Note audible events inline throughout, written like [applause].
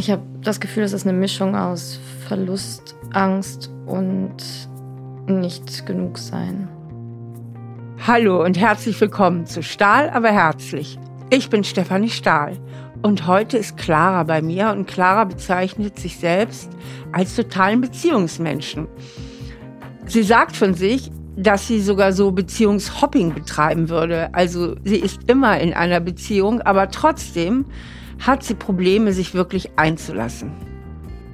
Ich habe das Gefühl, es ist eine Mischung aus Verlust, Angst und nicht genug sein. Hallo und herzlich willkommen zu Stahl, aber herzlich. Ich bin Stefanie Stahl und heute ist Clara bei mir und Clara bezeichnet sich selbst als totalen Beziehungsmenschen. Sie sagt von sich, dass sie sogar so Beziehungshopping betreiben würde. Also sie ist immer in einer Beziehung, aber trotzdem hat sie Probleme, sich wirklich einzulassen.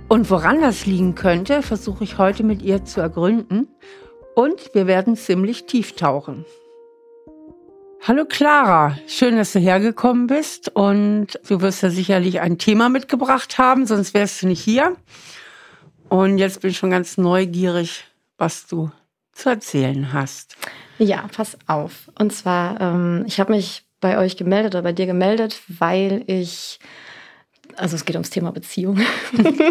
Und woran das liegen könnte, versuche ich heute mit ihr zu ergründen. Und wir werden ziemlich tief tauchen. Hallo Clara, schön, dass du hergekommen bist und du wirst ja sicherlich ein Thema mitgebracht haben, sonst wärst du nicht hier. Und jetzt bin ich schon ganz neugierig, was du zu erzählen hast. Ja, pass auf. Und zwar, ähm, ich habe mich bei euch gemeldet oder bei dir gemeldet, weil ich, also es geht ums Thema Beziehung.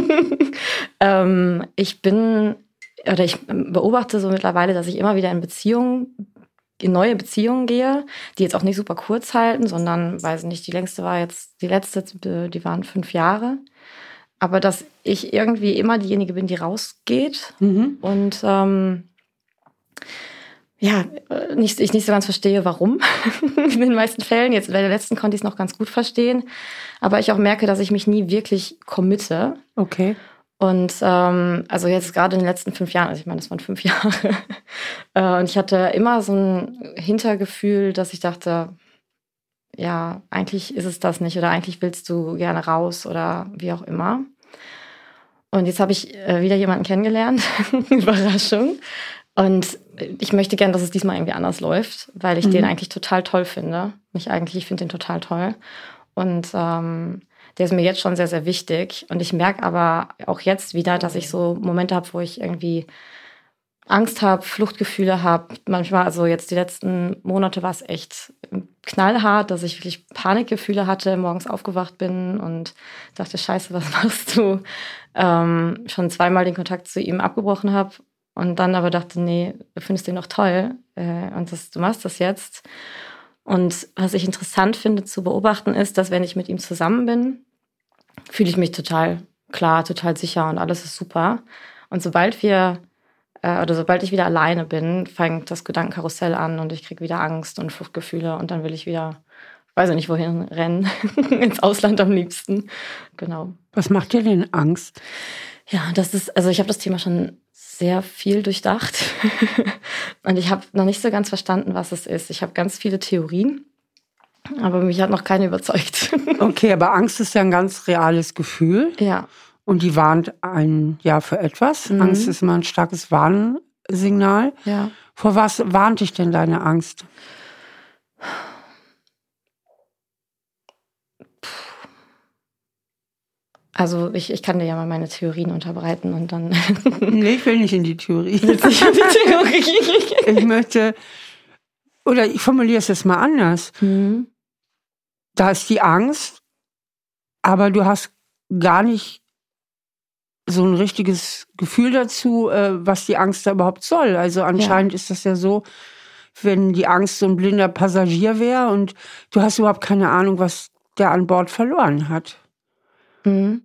[laughs] ähm, ich bin, oder ich beobachte so mittlerweile, dass ich immer wieder in Beziehungen, in neue Beziehungen gehe, die jetzt auch nicht super kurz halten, sondern, weiß nicht, die längste war jetzt, die letzte, die waren fünf Jahre. Aber dass ich irgendwie immer diejenige bin, die rausgeht mhm. und ähm, ja, äh, nicht, ich nicht so ganz verstehe, warum [laughs] in den meisten Fällen. Jetzt bei der letzten konnte ich es noch ganz gut verstehen. Aber ich auch merke, dass ich mich nie wirklich committe. Okay. Und ähm, also jetzt gerade in den letzten fünf Jahren, also ich meine, das waren fünf [laughs] Jahre. äh, und ich hatte immer so ein Hintergefühl, dass ich dachte, ja, eigentlich ist es das nicht oder eigentlich willst du gerne raus oder wie auch immer. Und jetzt habe ich äh, wieder jemanden kennengelernt. [laughs] Überraschung. Und ich möchte gerne, dass es diesmal irgendwie anders läuft, weil ich mhm. den eigentlich total toll finde. Mich eigentlich, ich finde den total toll. Und ähm, der ist mir jetzt schon sehr, sehr wichtig. Und ich merke aber auch jetzt wieder, dass ich so Momente habe, wo ich irgendwie Angst habe, Fluchtgefühle habe. Manchmal, also jetzt die letzten Monate war es echt knallhart, dass ich wirklich Panikgefühle hatte, morgens aufgewacht bin und dachte, scheiße, was [laughs] machst du? Ähm, schon zweimal den Kontakt zu ihm abgebrochen habe und dann aber dachte, nee, du findest den doch toll äh, und das, du machst das jetzt. Und was ich interessant finde zu beobachten ist, dass wenn ich mit ihm zusammen bin, fühle ich mich total klar, total sicher und alles ist super. Und sobald wir äh, oder sobald ich wieder alleine bin, fängt das Gedankenkarussell an und ich kriege wieder Angst und Fluchtgefühle und dann will ich wieder, weiß ich nicht wohin rennen, [laughs] ins Ausland am liebsten. Genau. Was macht dir denn Angst? Ja, das ist, also ich habe das Thema schon sehr viel durchdacht. [laughs] und ich habe noch nicht so ganz verstanden, was es ist. Ich habe ganz viele Theorien, aber mich hat noch keine überzeugt. [laughs] okay, aber Angst ist ja ein ganz reales Gefühl. Ja. Und die warnt einen ja für etwas. Mhm. Angst ist immer ein starkes Warnsignal. Ja. Vor was warnt dich denn deine Angst? Also ich, ich kann dir ja mal meine Theorien unterbreiten und dann. [laughs] nee, ich will nicht in die Theorie. [laughs] In die Theorie. ich möchte, oder ich formuliere es jetzt mal anders. Mhm. Da ist die Angst, aber du hast gar nicht so ein richtiges Gefühl dazu, äh, was die Angst da überhaupt soll. Also anscheinend ja. ist das ja so, wenn die Angst so ein blinder Passagier wäre und du hast überhaupt keine Ahnung, was der an Bord verloren hat. Mhm.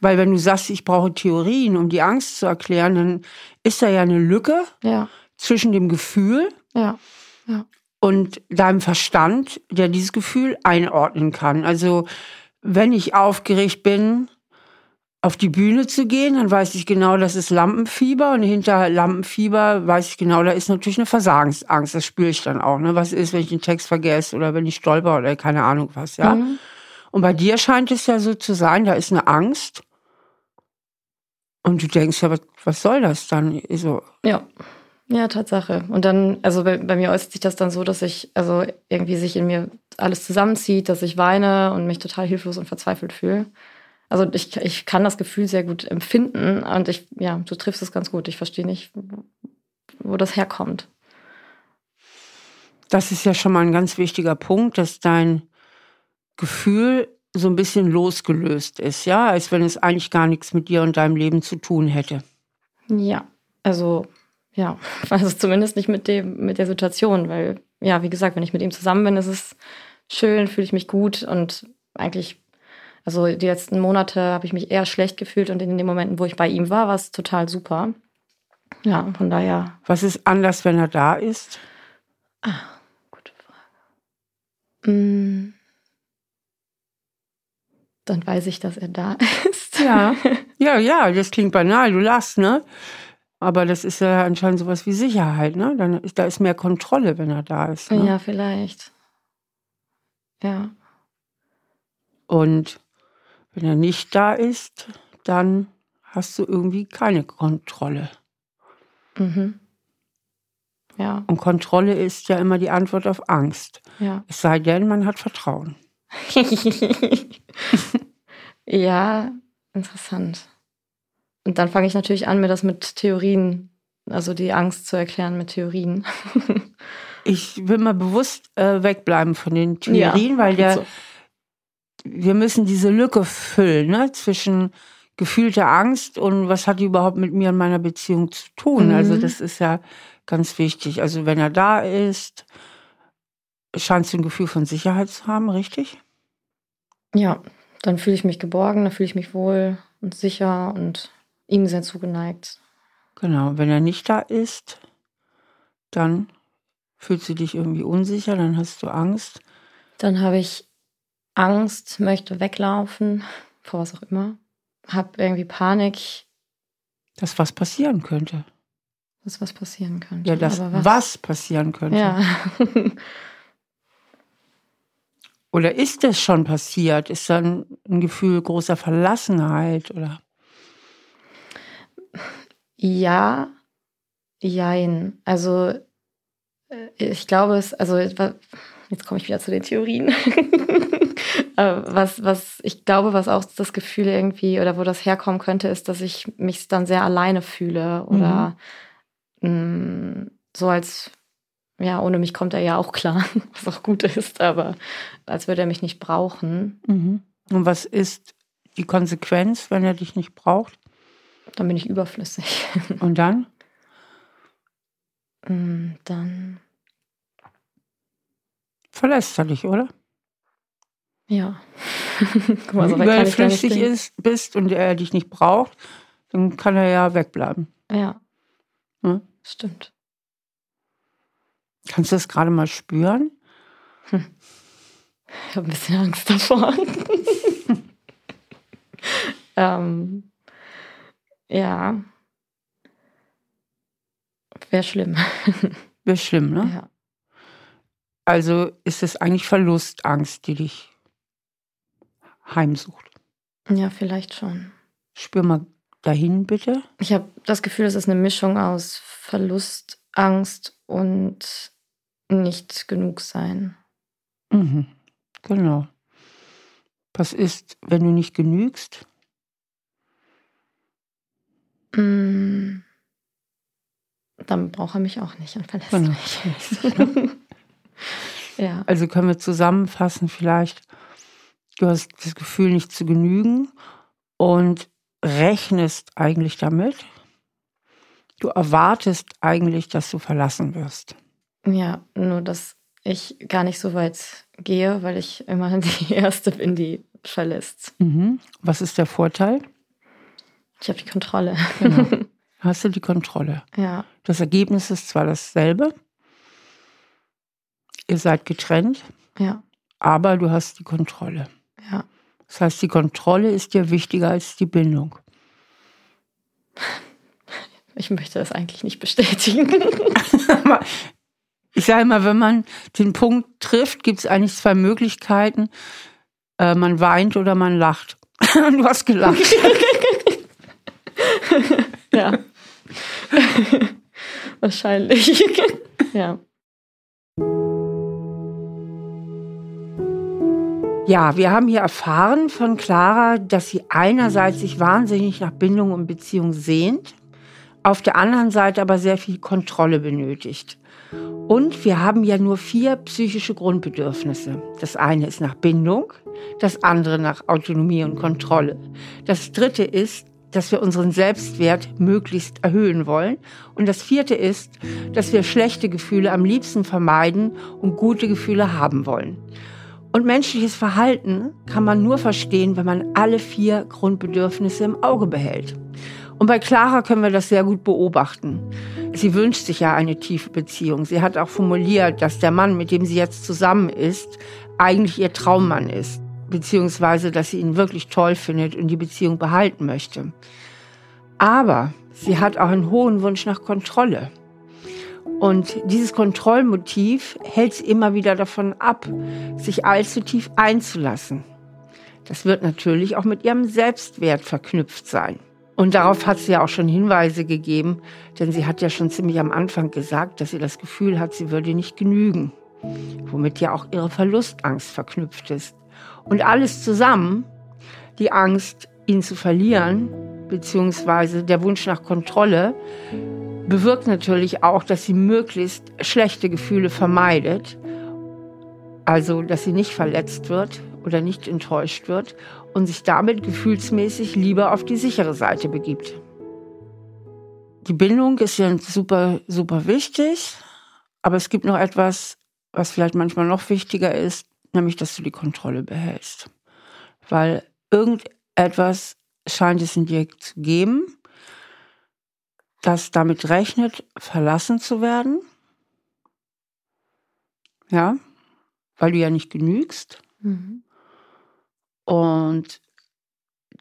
Weil wenn du sagst, ich brauche Theorien, um die Angst zu erklären, dann ist da ja eine Lücke ja. zwischen dem Gefühl ja. Ja. und deinem Verstand, der dieses Gefühl einordnen kann. Also wenn ich aufgeregt bin, auf die Bühne zu gehen, dann weiß ich genau, das ist Lampenfieber und hinter Lampenfieber weiß ich genau, da ist natürlich eine Versagensangst. Das spüre ich dann auch. Ne? Was ist, wenn ich den Text vergesse oder wenn ich stolper oder keine Ahnung was, ja? Mhm. Und bei dir scheint es ja so zu sein, da ist eine Angst. Und du denkst ja, was, was soll das dann? So. Ja. Ja, Tatsache. Und dann, also bei, bei, mir äußert sich das dann so, dass ich, also irgendwie sich in mir alles zusammenzieht, dass ich weine und mich total hilflos und verzweifelt fühle. Also ich, ich kann das Gefühl sehr gut empfinden und ich, ja, du triffst es ganz gut. Ich verstehe nicht, wo das herkommt. Das ist ja schon mal ein ganz wichtiger Punkt, dass dein Gefühl so ein bisschen losgelöst ist, ja, als wenn es eigentlich gar nichts mit dir und deinem Leben zu tun hätte. Ja, also ja, [laughs] also zumindest nicht mit dem mit der Situation, weil ja, wie gesagt, wenn ich mit ihm zusammen bin, ist es schön, fühle ich mich gut und eigentlich Also die letzten Monate habe ich mich eher schlecht gefühlt und in den Momenten, wo ich bei ihm war, war es total super. Ja, von daher. Was ist anders, wenn er da ist? Ah, gute Frage. Mm. Dann weiß ich, dass er da [laughs] ist. Ja, ja, ja, das klingt banal, du lachst, ne? Aber das ist ja anscheinend sowas wie Sicherheit, ne? Dann ist, da ist mehr Kontrolle, wenn er da ist. Ne? Ja, vielleicht. Ja. Und wenn er nicht da ist, dann hast du irgendwie keine Kontrolle. Mhm. Ja. Und Kontrolle ist ja immer die Antwort auf Angst. Ja. Es sei denn, man hat Vertrauen. [laughs] [laughs] ja, interessant. Und dann fange ich natürlich an, mir das mit Theorien, also die Angst zu erklären mit Theorien. [laughs] ich will mal bewusst äh, wegbleiben von den Theorien, ja, weil der, so. wir müssen diese Lücke füllen ne, zwischen gefühlter Angst und was hat die überhaupt mit mir und meiner Beziehung zu tun. Also mhm. Also das ist ja ganz wichtig. Also wenn er da ist, scheinst du ein Gefühl von Sicherheit zu haben, richtig? Ja, dann fühle ich mich geborgen, dann fühle ich mich wohl und sicher und ihm sehr zugeneigt. Genau, wenn er nicht da ist, dann fühlst du dich irgendwie unsicher, dann hast du Angst. Dann habe ich Angst, möchte weglaufen, vor was auch immer. Habe irgendwie Panik. Dass was passieren könnte. Dass was passieren könnte. Ja, dass was? was passieren könnte. Ja. [laughs] oder ist es schon passiert? Ist dann ein Gefühl großer Verlassenheit oder? Ja, jein. Also äh, ich glaube es, also jetzt komme ich wieder zu den Theorien. [laughs] Äh, was, was ich glaube, was auch das Gefühl irgendwie oder wo das herkommen könnte, ist, dass ich mich dann sehr alleine fühle oder mhm. mh, mm, so als, ja, ohne mich kommt er ja auch klar, [laughs] was auch gut ist, aber als würde er mich nicht brauchen. Mhm. Und was ist die Konsequenz, wenn er dich nicht braucht? Dann bin ich überflüssig. [laughs] Und dann? Mm, dann. Verlässt er dich, oder? Ja. [laughs] Guck mal, so Wenn du überflüssig ist, bist und er dich nicht braucht, dann kann er ja wegbleiben. Ja. Hm? Stimmt. Kannst du das gerade mal spüren? Hm. Ich habe ein bisschen Angst davor. [laughs] ähm, ja. Wäre schlimm. Wäre schlimm, ne? Ja. Also ist es eigentlich Verlustangst, die dich heimsucht? Ja, vielleicht schon. Spür mal dahin, bitte. Ich habe das Gefühl, es ist eine Mischung aus Verlustangst und nicht genug sein. Mhm. Genau. Was ist, wenn du nicht genügst? Mm. Dann braucht er mich auch nicht und verlässt genau. mich. [laughs] ja. Also können wir zusammenfassen vielleicht, du hast das Gefühl, nicht zu genügen und rechnest eigentlich damit. Du erwartest eigentlich, dass du verlassen wirst. Ja, nur dass ich gar nicht so weit gehe, weil ich immer [laughs] die Erste bin, die verlässt. Mhm. Was ist der Vorteil? Ich habe die Kontrolle. Genau. [laughs] Hast du die Kontrolle? Ja. Das Ergebnis ist zwar dasselbe. Ihr seid getrennt. Ja. Aber du hast die Kontrolle. Ja. Das heißt, die Kontrolle ist dir wichtiger als die Bindung. Ich möchte das eigentlich nicht bestätigen. [laughs] ich sage immer, wenn man den Punkt trifft, gibt es eigentlich zwei Möglichkeiten. Äh, man weint oder man lacht. [laughs] du hast gelacht. [laughs] ja. [laughs] Wahrscheinlich. ja. Ja, wir haben hier erfahren von Clara, dass sie einerseits sich wahnsinnig nach Bindung und Beziehung sehnt, auf der anderen Seite aber sehr viel Kontrolle benötigt. Und wir haben ja nur vier psychische Grundbedürfnisse. Das eine ist nach Bindung, das andere nach Autonomie und Kontrolle. Das dritte ist dass wir unseren Selbstwert möglichst erhöhen wollen. Und das vierte ist, dass wir schlechte Gefühle am liebsten vermeiden und gute Gefühle haben wollen. Und menschliches Verhalten kann man nur verstehen, wenn man alle vier Grundbedürfnisse im Auge behält. Und bei Clara können wir das sehr gut beobachten. Sie wünscht sich ja eine tiefe Beziehung. Sie hat auch formuliert, dass der Mann, mit dem sie jetzt zusammen ist, eigentlich ihr Traummann ist. Beziehungsweise, dass sie ihn wirklich toll findet und die Beziehung behalten möchte. Aber sie hat auch einen hohen Wunsch nach Kontrolle. Und dieses Kontrollmotiv hält sie immer wieder davon ab, sich allzu tief einzulassen. Das wird natürlich auch mit ihrem Selbstwert verknüpft sein. Und darauf hat sie ja auch schon Hinweise gegeben, denn sie hat ja schon ziemlich am Anfang gesagt, dass sie das Gefühl hat, sie würde nicht genügen, womit ja auch ihre Verlustangst verknüpft ist. Und alles zusammen, die Angst, ihn zu verlieren, beziehungsweise der Wunsch nach Kontrolle, bewirkt natürlich auch, dass sie möglichst schlechte Gefühle vermeidet. Also, dass sie nicht verletzt wird oder nicht enttäuscht wird und sich damit gefühlsmäßig lieber auf die sichere Seite begibt. Die Bindung ist ja super, super wichtig, aber es gibt noch etwas, was vielleicht manchmal noch wichtiger ist, nämlich, dass du die Kontrolle behältst. Weil irgendetwas scheint es in dir zu geben, das damit rechnet, verlassen zu werden. Ja, weil du ja nicht genügst. Mhm. Und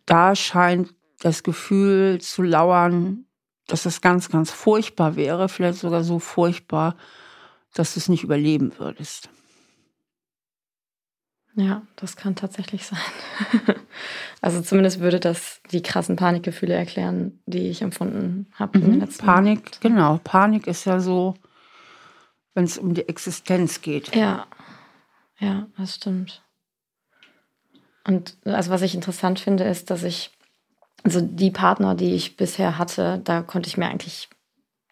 da scheint das Gefühl zu lauern, dass es ganz, ganz furchtbar wäre, vielleicht sogar so furchtbar, dass du es nicht überleben würdest. Ja, das kann tatsächlich sein. [laughs] also zumindest würde das die krassen Panikgefühle erklären, die ich empfunden habe mhm. in den letzten Panik, Monaten. genau. Panik ist ja so, wenn es um die Existenz geht. Ja, ja, das stimmt. Und also was ich interessant finde, ist, dass ich, also die Partner, die ich bisher hatte, da konnte ich mir eigentlich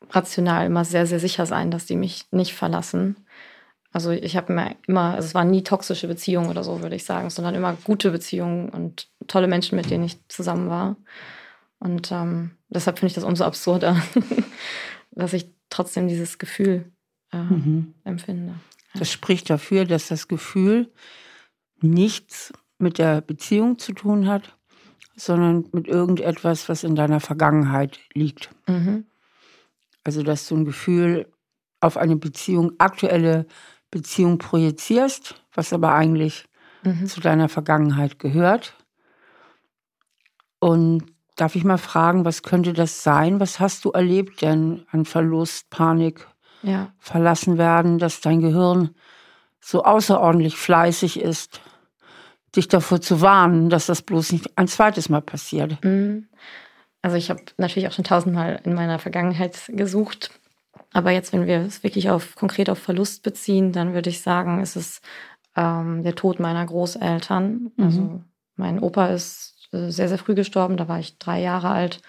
rational immer sehr, sehr sicher sein, dass die mich nicht verlassen. Also ich habe mir immer, also es waren nie toxische Beziehungen oder so, würde ich sagen, sondern immer gute Beziehungen und tolle Menschen, mit denen ich zusammen war. Und ähm, deshalb finde ich das umso absurder, [laughs] dass ich trotzdem dieses Gefühl äh, mhm. empfinde. Das spricht dafür, dass das Gefühl nichts mit der Beziehung zu tun hat, sondern mit irgendetwas, was in deiner Vergangenheit liegt. Mhm. Also, dass du ein Gefühl auf eine Beziehung, aktuelle Beziehung projizierst, was aber eigentlich mhm. zu deiner Vergangenheit gehört. Und darf ich mal fragen, was könnte das sein? Was hast du erlebt denn an Verlust, Panik, ja. verlassen werden, dass dein Gehirn so außerordentlich fleißig ist, dich davor zu warnen, dass das bloß nicht ein zweites Mal passiert? Mhm. Also ich habe natürlich auch schon tausendmal in meiner Vergangenheit gesucht aber jetzt, wenn wir es wirklich auf konkret auf Verlust beziehen, dann würde ich sagen, ist es ähm, der Tod meiner Großeltern. Mhm. Also mein Opa ist äh, sehr, sehr früh gestorben, da war ich drei Jahre alt.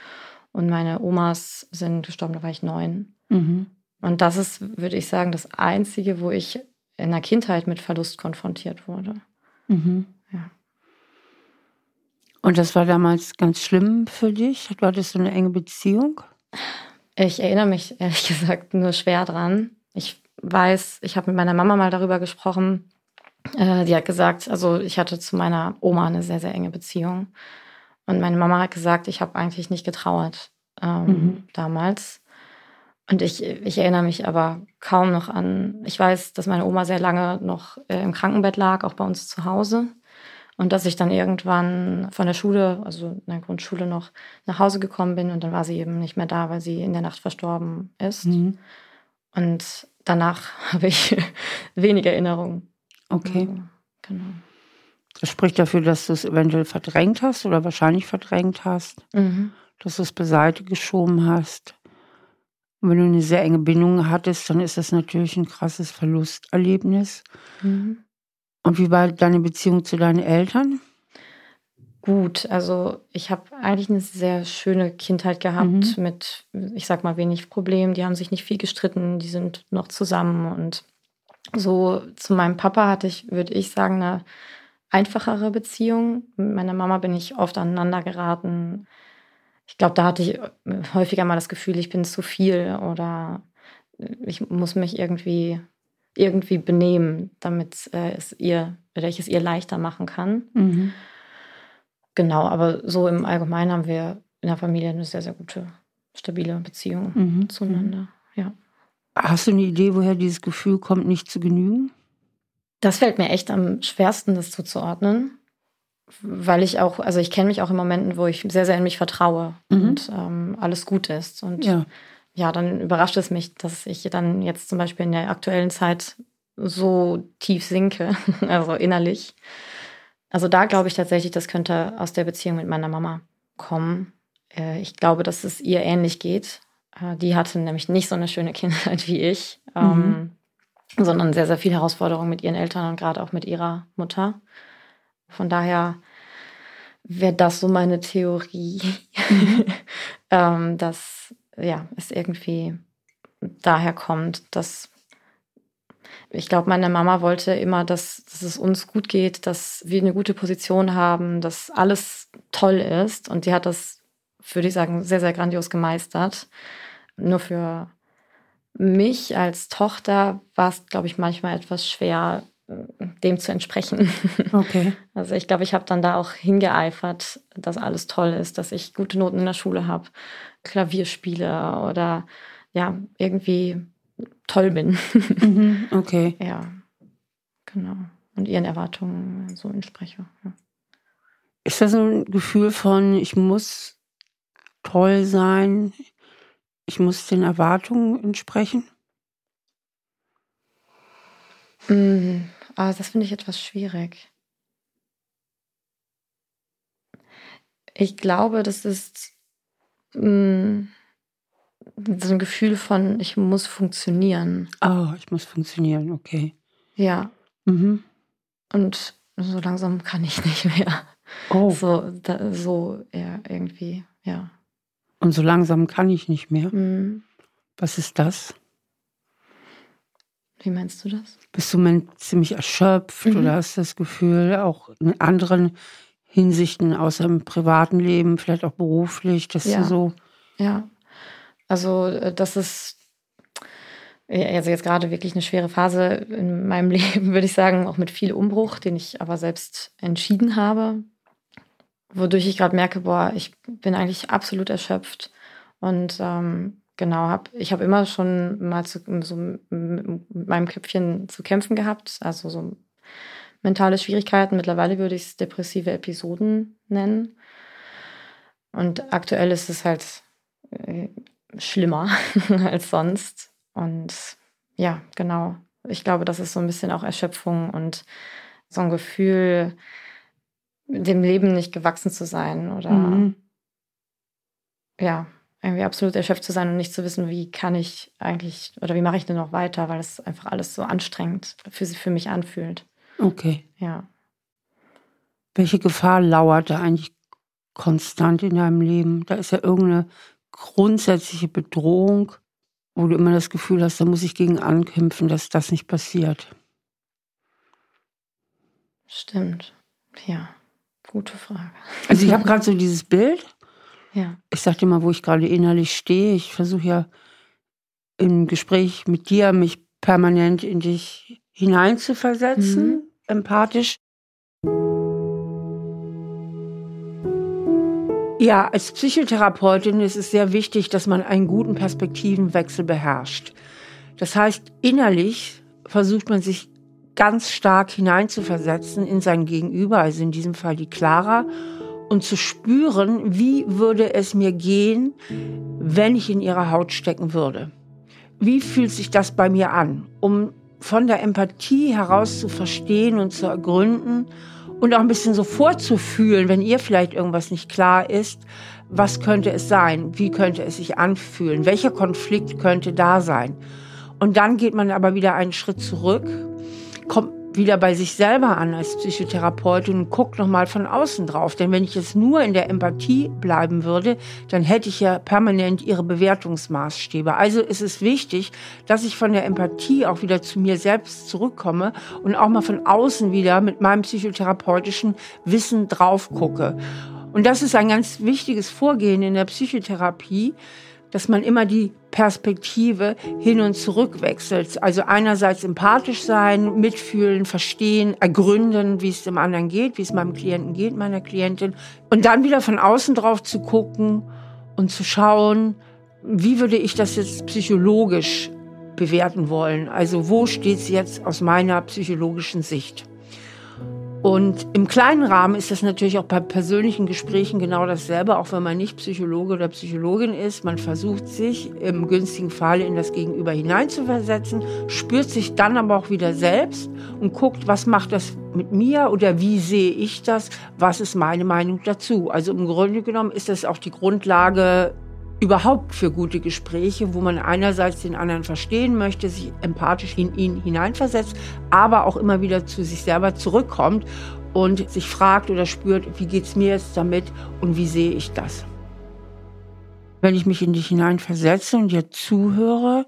Und meine Omas sind gestorben, da war ich neun. Mhm. Und das ist, würde ich sagen, das Einzige, wo ich in der Kindheit mit Verlust konfrontiert wurde. Mhm. Und das war damals ganz schlimm für dich? Du hattest so eine enge Beziehung? Ich erinnere mich ehrlich [laughs] gesagt nur schwer dran. Ich weiß, ich habe mit meiner Mama mal darüber gesprochen. Äh, die hat gesagt, also ich hatte zu meiner Oma eine sehr, sehr enge Beziehung. Und meine Mama hat gesagt, ich habe eigentlich nicht getrauert ähm, mhm. damals. Und ich, ich erinnere mich aber kaum noch an, ich weiß, dass meine Oma sehr lange noch äh, im Krankenbett lag, auch bei uns zu Hause. Und dass ich dann irgendwann von der Schule, also in der Grundschule noch, nach Hause gekommen bin und dann war sie eben nicht mehr da, weil sie in der Nacht verstorben ist. Mhm. Und danach [laughs] habe ich wenig Erinnerungen. Okay. Also, genau. Das spricht dafür, dass du es eventuell verdrängt hast oder wahrscheinlich verdrängt hast, mhm. dass du es beiseite geschoben hast. Und wenn du eine sehr enge Bindung hattest, dann ist das natürlich ein krasses Verlusterlebnis. Mhm. Und wie war deine Beziehung zu deinen Eltern? Gut, also ich habe eigentlich eine sehr schöne Kindheit gehabt mhm. mit, ich sag mal, wenig Problemen. Die haben sich nicht viel gestritten, die sind noch zusammen. Und so zu meinem Papa hatte ich, würde ich sagen, eine einfachere Beziehung. Mit meiner Mama bin ich oft aneinander geraten. Ich glaube, da hatte ich häufiger mal das Gefühl, ich bin zu viel oder ich muss mich irgendwie irgendwie benehmen, damit äh, es ihr oder ich es ihr leichter machen kann. Mhm. Genau, aber so im Allgemeinen haben wir in der Familie eine sehr, sehr gute, stabile Beziehung mhm. zueinander. Ja. Hast du eine Idee, woher dieses Gefühl kommt, nicht zu genügen? Das fällt mir echt am schwersten, das zuzuordnen, weil ich auch, also ich kenne mich auch in Momenten, wo ich sehr, sehr in mich vertraue mhm. und ähm, alles gut ist. Und ja. Ja, dann überrascht es mich, dass ich dann jetzt zum Beispiel in der aktuellen Zeit so tief sinke, [laughs] also innerlich. Also da glaube ich tatsächlich, das könnte aus der Beziehung mit meiner Mama kommen. Äh, ich glaube, dass es ihr ähnlich geht. Äh, die hatte nämlich nicht so eine schöne [laughs] Kindheit wie ich, ähm, mhm. sondern sehr, sehr viele Herausforderungen mit ihren Eltern und gerade auch mit ihrer Mutter. Von daher wäre das so meine Theorie, mhm. [laughs] ähm, dass ja, es irgendwie daher kommt, dass ich glaube, meine Mama wollte immer, dass, dass es uns gut geht, dass wir eine gute Position haben, dass alles toll ist. Und die hat das, würde ich sagen, sehr, sehr grandios gemeistert. Nur für mich als Tochter war es, glaube ich, manchmal etwas schwer, dem zu entsprechen. [laughs] Okay. Also ich glaube, ich habe dann da auch hingeeifert, dass alles toll ist, dass ich gute Noten in der Schule habe, Klavier spiele oder ja, irgendwie toll bin. [laughs] Mhm, okay. ja, genau. Und ihren Erwartungen so entspreche. Ja. Ist das so ein Gefühl von, ich muss toll sein, ich muss den Erwartungen entsprechen? Mm, ah, das finde ich etwas schwierig. Ich glaube, das ist mm, so ein Gefühl von, ich muss funktionieren. Oh, ich muss funktionieren, okay. Ja. Mhm. Und so langsam kann ich nicht mehr. Oh. So, da, so ja, irgendwie, ja. Und so langsam kann ich nicht mehr. Mhm. Was ist das? Wie meinst du das? Bist du ziemlich erschöpft mhm. oder hast das Gefühl, auch in anderen Hinsichten, außer im privaten Leben, vielleicht auch beruflich, dass ja. du so. Ja. Also, äh, das ist also jetzt gerade wirklich eine schwere Phase in meinem [laughs] Leben, würde ich sagen, auch mit viel Umbruch, den ich aber selbst entschieden habe, wodurch ich gerade merke, boah, ich bin eigentlich absolut erschöpft und ähm, genau, hab, ich habe immer schon mal zu, so mit meinem Köpfchen zu kämpfen gehabt, also so mentale Schwierigkeiten. Mittlerweile würde ich es depressive Episoden nennen. Und aktuell ist es halt äh, schlimmer [laughs] als sonst. Und ja, genau. Ich glaube, das ist so ein bisschen auch Erschöpfung und so ein Gefühl, dem Leben nicht gewachsen zu sein oder mhm. ja, irgendwie absolut erschöpft zu sein und nicht zu wissen, wie kann ich eigentlich oder wie mache ich denn noch weiter, weil es einfach alles so anstrengend für, für mich anfühlt. Okay. Ja. Welche Gefahr lauert da eigentlich konstant in deinem Leben? Da ist ja irgendeine grundsätzliche Bedrohung, wo du immer das Gefühl hast, da muss ich gegen ankämpfen, dass das nicht passiert. Stimmt. Ja, gute Frage. Also ich habe gerade so dieses Bild. Ja. Ich sag dir mal, wo ich gerade innerlich stehe. Ich versuche ja im Gespräch mit dir, mich permanent in dich hineinzuversetzen, mhm. empathisch. Ja, als Psychotherapeutin ist es sehr wichtig, dass man einen guten Perspektivenwechsel beherrscht. Das heißt, innerlich versucht man sich ganz stark hineinzuversetzen in sein Gegenüber, also in diesem Fall die Clara, und zu spüren, wie würde es mir gehen, wenn ich in ihrer Haut stecken würde. Wie fühlt sich das bei mir an, um von der Empathie heraus zu verstehen und zu ergründen und auch ein bisschen so vorzufühlen, wenn ihr vielleicht irgendwas nicht klar ist, was könnte es sein? Wie könnte es sich anfühlen? Welcher Konflikt könnte da sein? Und dann geht man aber wieder einen Schritt zurück, kommt wieder bei sich selber an als Psychotherapeutin und guckt nochmal von außen drauf. Denn wenn ich jetzt nur in der Empathie bleiben würde, dann hätte ich ja permanent ihre Bewertungsmaßstäbe. Also ist es wichtig, dass ich von der Empathie auch wieder zu mir selbst zurückkomme und auch mal von außen wieder mit meinem psychotherapeutischen Wissen drauf gucke. Und das ist ein ganz wichtiges Vorgehen in der Psychotherapie, dass man immer die Perspektive hin und zurück wechselt. Also einerseits empathisch sein, mitfühlen, verstehen, ergründen, wie es dem anderen geht, wie es meinem Klienten geht, meiner Klientin. Und dann wieder von außen drauf zu gucken und zu schauen, wie würde ich das jetzt psychologisch bewerten wollen? Also wo steht es jetzt aus meiner psychologischen Sicht? Und im kleinen Rahmen ist das natürlich auch bei persönlichen Gesprächen genau dasselbe, auch wenn man nicht Psychologe oder Psychologin ist. Man versucht sich im günstigen Fall in das Gegenüber hineinzuversetzen, spürt sich dann aber auch wieder selbst und guckt, was macht das mit mir oder wie sehe ich das, was ist meine Meinung dazu. Also im Grunde genommen ist das auch die Grundlage überhaupt für gute Gespräche, wo man einerseits den anderen verstehen möchte, sich empathisch in ihn hineinversetzt, aber auch immer wieder zu sich selber zurückkommt und sich fragt oder spürt, wie geht es mir jetzt damit und wie sehe ich das. Wenn ich mich in dich hineinversetze und dir zuhöre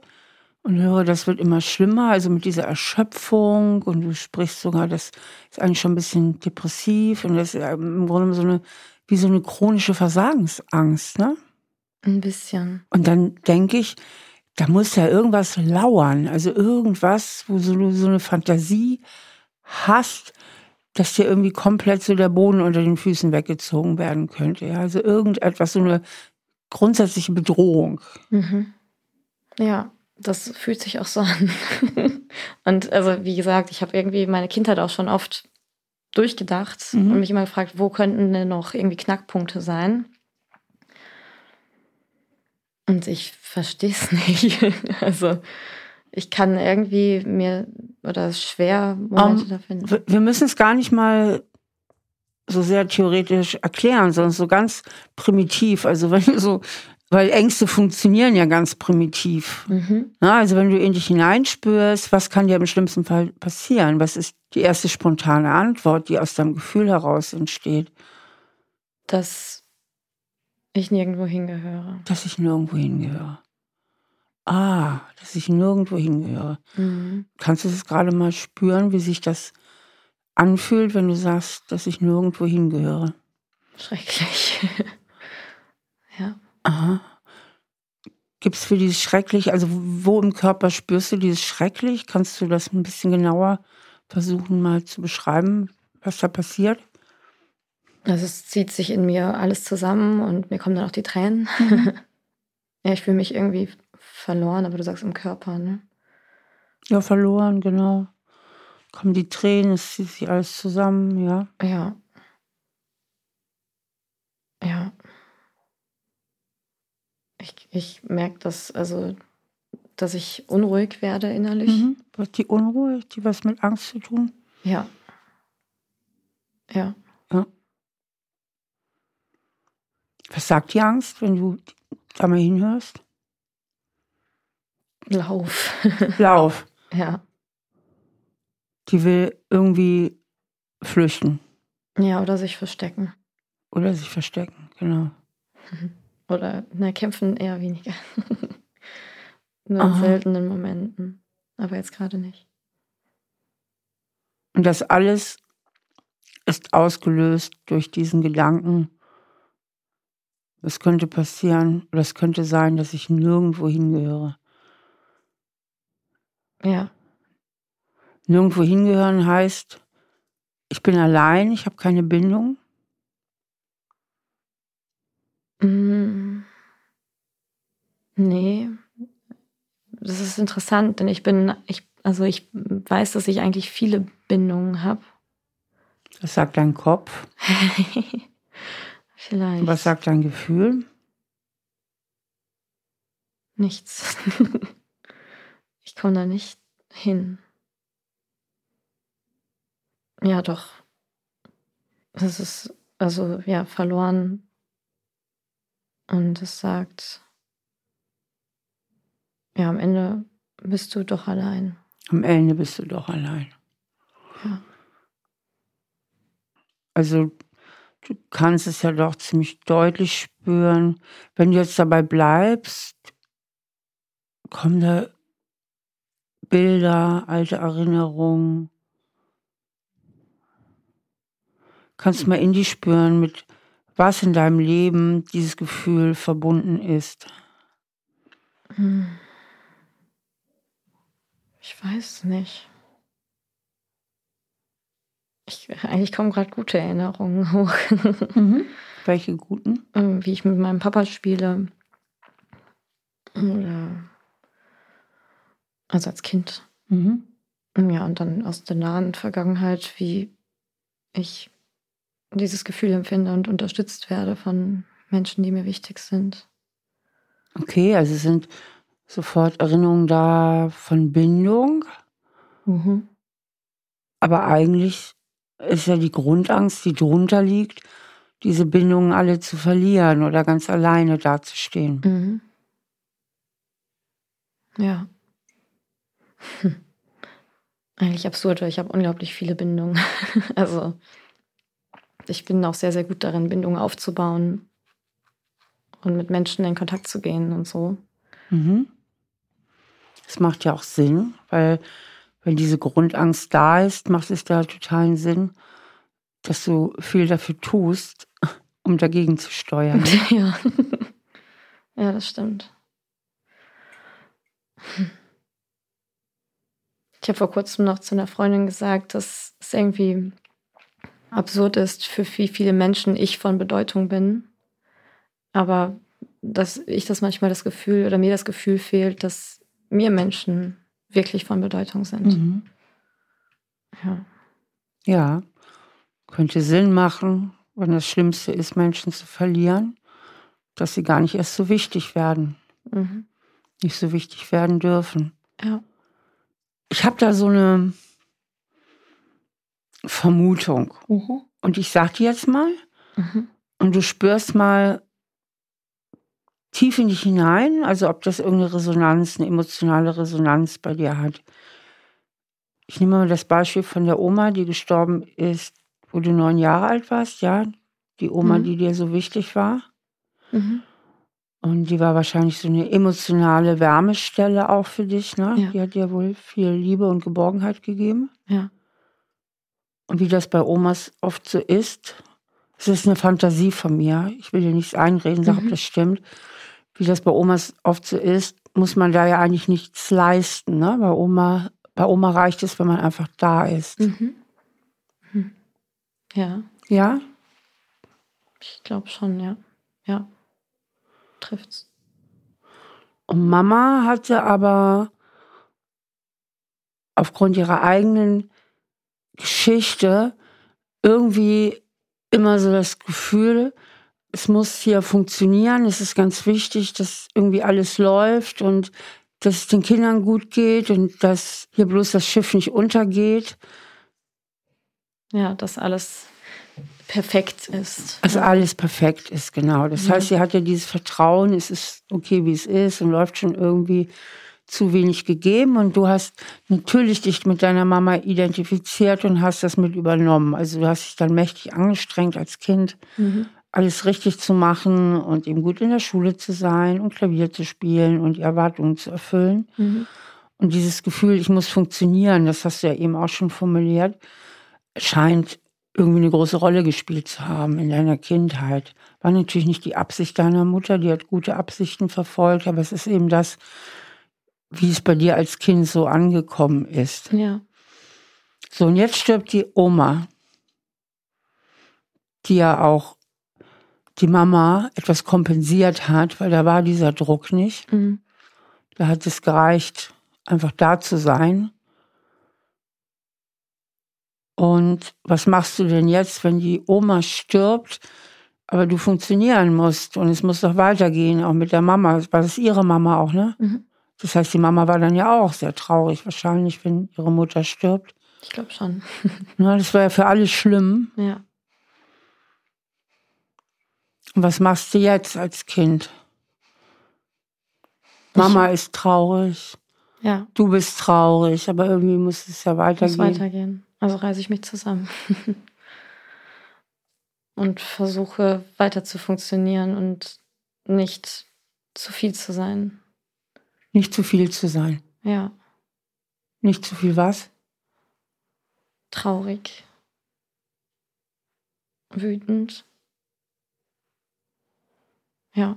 und höre, das wird immer schlimmer, also mit dieser Erschöpfung und du sprichst sogar, das ist eigentlich schon ein bisschen depressiv und das ist im Grunde so eine, wie so eine chronische Versagensangst, ne? Ein bisschen. Und dann denke ich, da muss ja irgendwas lauern. Also irgendwas, wo du so eine Fantasie hast, dass dir irgendwie komplett so der Boden unter den Füßen weggezogen werden könnte. Ja, also irgendetwas, so eine grundsätzliche Bedrohung. Mhm. Ja, das fühlt sich auch so an. [laughs] und also, wie gesagt, ich habe irgendwie meine Kindheit auch schon oft durchgedacht mhm. und mich immer gefragt, wo könnten denn noch irgendwie Knackpunkte sein? Und ich verstehe es [laughs] nicht. also ich kann irgendwie mir oder schwer Momente um, da finden. Wir müssen es gar nicht mal so sehr theoretisch erklären, sondern so ganz primitiv. Also wenn du so, weil Ängste funktionieren ja ganz primitiv. Mhm. Na, also wenn du in dich hineinspürst, was kann dir im schlimmsten Fall passieren? Was ist die erste spontane Antwort, die aus deinem Gefühl heraus entsteht? Das ich nirgendwo hingehöre. Dass ich nirgendwo hingehöre. Ah, dass ich nirgendwo hingehöre. Mhm. Kannst du das gerade mal spüren, wie sich das anfühlt, wenn du sagst, dass ich nirgendwo hingehöre? Schrecklich. [laughs] ja. Aha. Gibt es für dieses schrecklich, also wo im Körper spürst du dieses schrecklich? Kannst du das ein bisschen genauer versuchen mal zu beschreiben, was da passiert? Also es zieht sich in mir alles zusammen und mir kommen dann auch die Tränen. Mhm. [laughs] ja, ich fühle mich irgendwie verloren, aber du sagst im Körper, ne? Ja, verloren, genau. Kommen die Tränen, es zieht sich alles zusammen, ja. Ja. Ja. Ich, ich merke das, also, dass ich unruhig werde innerlich. Mhm. Was die Unruhe, die was mit Angst zu tun? Ja. Ja. Ja. Was sagt die Angst, wenn du da mal hinhörst? Lauf. [laughs] Lauf. ja. Die will irgendwie flüchten. Ja, oder sich verstecken. Oder sich verstecken, genau. Oder ne, kämpfen eher weniger. Nur [laughs] in Aha. seltenen Momenten. Aber jetzt gerade nicht. Und das alles ist ausgelöst durch diesen Gedanken, es könnte passieren oder es könnte sein, dass ich nirgendwo hingehöre. Ja. Nirgendwo hingehören heißt, ich bin allein, ich habe keine Bindung. Mm. Nee. Das ist interessant, denn ich bin, ich, also ich weiß, dass ich eigentlich viele Bindungen habe. Das sagt dein Kopf. [laughs] Vielleicht. Was sagt dein Gefühl? Nichts. [laughs] ich komme da nicht hin. Ja, doch. Es ist also ja verloren. Und es sagt, ja, am Ende bist du doch allein. Am Ende bist du doch allein. Ja. Also du kannst es ja doch ziemlich deutlich spüren. Wenn du jetzt dabei bleibst, kommen da Bilder, alte Erinnerungen. Kannst du mal in dich spüren, mit was in deinem Leben dieses Gefühl verbunden ist. Hm. Ich weiß nicht. Ich, eigentlich kommen gerade gute Erinnerungen hoch. [laughs] Mhm. Welche guten? Ähm, Wie ich mit meinem Papa spiele. Oder also als Kind. Mhm. Ja, und dann aus der nahen Vergangenheit, wie ich dieses Gefühl empfinde und unterstützt werde von Menschen, die mir wichtig sind. Okay, also sind sofort Erinnerungen da von Bindung, Mhm. aber eigentlich ist ja die Grundangst, die drunter liegt, diese Bindungen alle zu verlieren oder ganz alleine dazustehen. Mhm. Ja. Hm. [laughs] Eigentlich absurd, weil ich habe unglaublich viele Bindungen. [laughs] also ich bin auch sehr, sehr gut darin, Bindungen aufzubauen und mit Menschen in Kontakt zu gehen und so. Mhm. Das macht ja auch Sinn, weil wenn diese Grundangst da ist, macht es da totalen Sinn, dass du viel dafür tust, um dagegen zu steuern. [laughs] ja. ja, das stimmt. Ich habe vor kurzem noch zu einer Freundin gesagt, dass es irgendwie absurd ist, für wie viele Menschen ich von Bedeutung bin. Aber dass ich das manchmal das Gefühl oder mir das Gefühl fehlt, dass mir Menschen wirklich von Bedeutung sind. Mhm. Ja. Ja, könnte Sinn machen, wenn das Schlimmste ist, Menschen zu verlieren, dass sie gar nicht erst so wichtig werden, Mhm. nicht so wichtig werden dürfen. Ja. Ich habe da so eine Vermutung Mhm. und ich sag die jetzt mal Mhm. und du spürst mal tief in dich hinein, also ob das irgendeine Resonanz, eine emotionale Resonanz bei dir hat. Ich nehme mal das Beispiel von der Oma, die gestorben ist, wo du neun Jahre alt warst, ja, die Oma, Mhm. die dir so wichtig war. Mhm. Und die war wahrscheinlich so eine emotionale Wärmestelle auch für dich, ne? Ja. Die hat dir wohl viel Liebe und Geborgenheit gegeben. Ja. Und wie das bei Omas oft so ist, es ist eine Fantasie von mir. Ich will dir nichts einreden, sag, ob Mhm. das stimmt. Wie das bei Omas oft so ist, muss man da ja eigentlich nichts leisten. Ne? Bei, Oma, bei Oma reicht es, wenn man einfach da ist. Mhm. Mhm. Ja, Ja? ich glaube schon, ja. Ja. Trifft's. Und Mama hatte aber aufgrund ihrer eigenen Geschichte irgendwie immer so das Gefühl, es muss hier funktionieren, es ist ganz wichtig, dass irgendwie alles läuft und dass es den Kindern gut geht und dass hier bloß das Schiff nicht untergeht. Ja, dass alles perfekt ist. Also alles perfekt ist, genau. Das Ja. heißt, sie hat ja dieses Vertrauen, es ist okay, wie es ist und läuft schon irgendwie zu wenig gegeben. Und du hast natürlich dich mit deiner Mama identifiziert und hast das mit übernommen. Also du hast dich dann mächtig angestrengt als Kind, Mhm. Alles richtig zu machen und eben gut in der Schule zu sein und Klavier zu spielen und die Erwartungen zu erfüllen. Mhm. Und dieses Gefühl, ich muss funktionieren, das hast du ja eben auch schon formuliert, scheint irgendwie eine große Rolle gespielt zu haben in deiner Kindheit. War natürlich nicht die Absicht deiner Mutter, die hat gute Absichten verfolgt, aber es ist eben das, wie es bei dir als Kind so angekommen ist. Ja. So, und jetzt stirbt die Oma, die ja auch die Mama etwas kompensiert hat, weil da war dieser Druck nicht. Mhm. Da hat es gereicht, einfach da zu sein. Und was machst du denn jetzt, wenn die Oma stirbt, aber du funktionieren musst und es muss doch weitergehen, auch mit der Mama. War das ihre Mama auch, ne? Mhm. Das heißt, die Mama war dann ja auch sehr traurig, wahrscheinlich, wenn ihre Mutter stirbt. Ich glaube schon. Na, das war ja für alle schlimm. Ja. Und was machst du jetzt als Kind? Mama ist traurig, Ja. du bist traurig, aber irgendwie muss es ja Muss weitergehen. weitergehen. Also reiße ich mich zusammen. [laughs] und versuche weiter zu funktionieren und nicht zu viel zu sein. Nicht zu viel zu sein. Ja. Nicht zu viel was? Traurig. Wütend. Ja.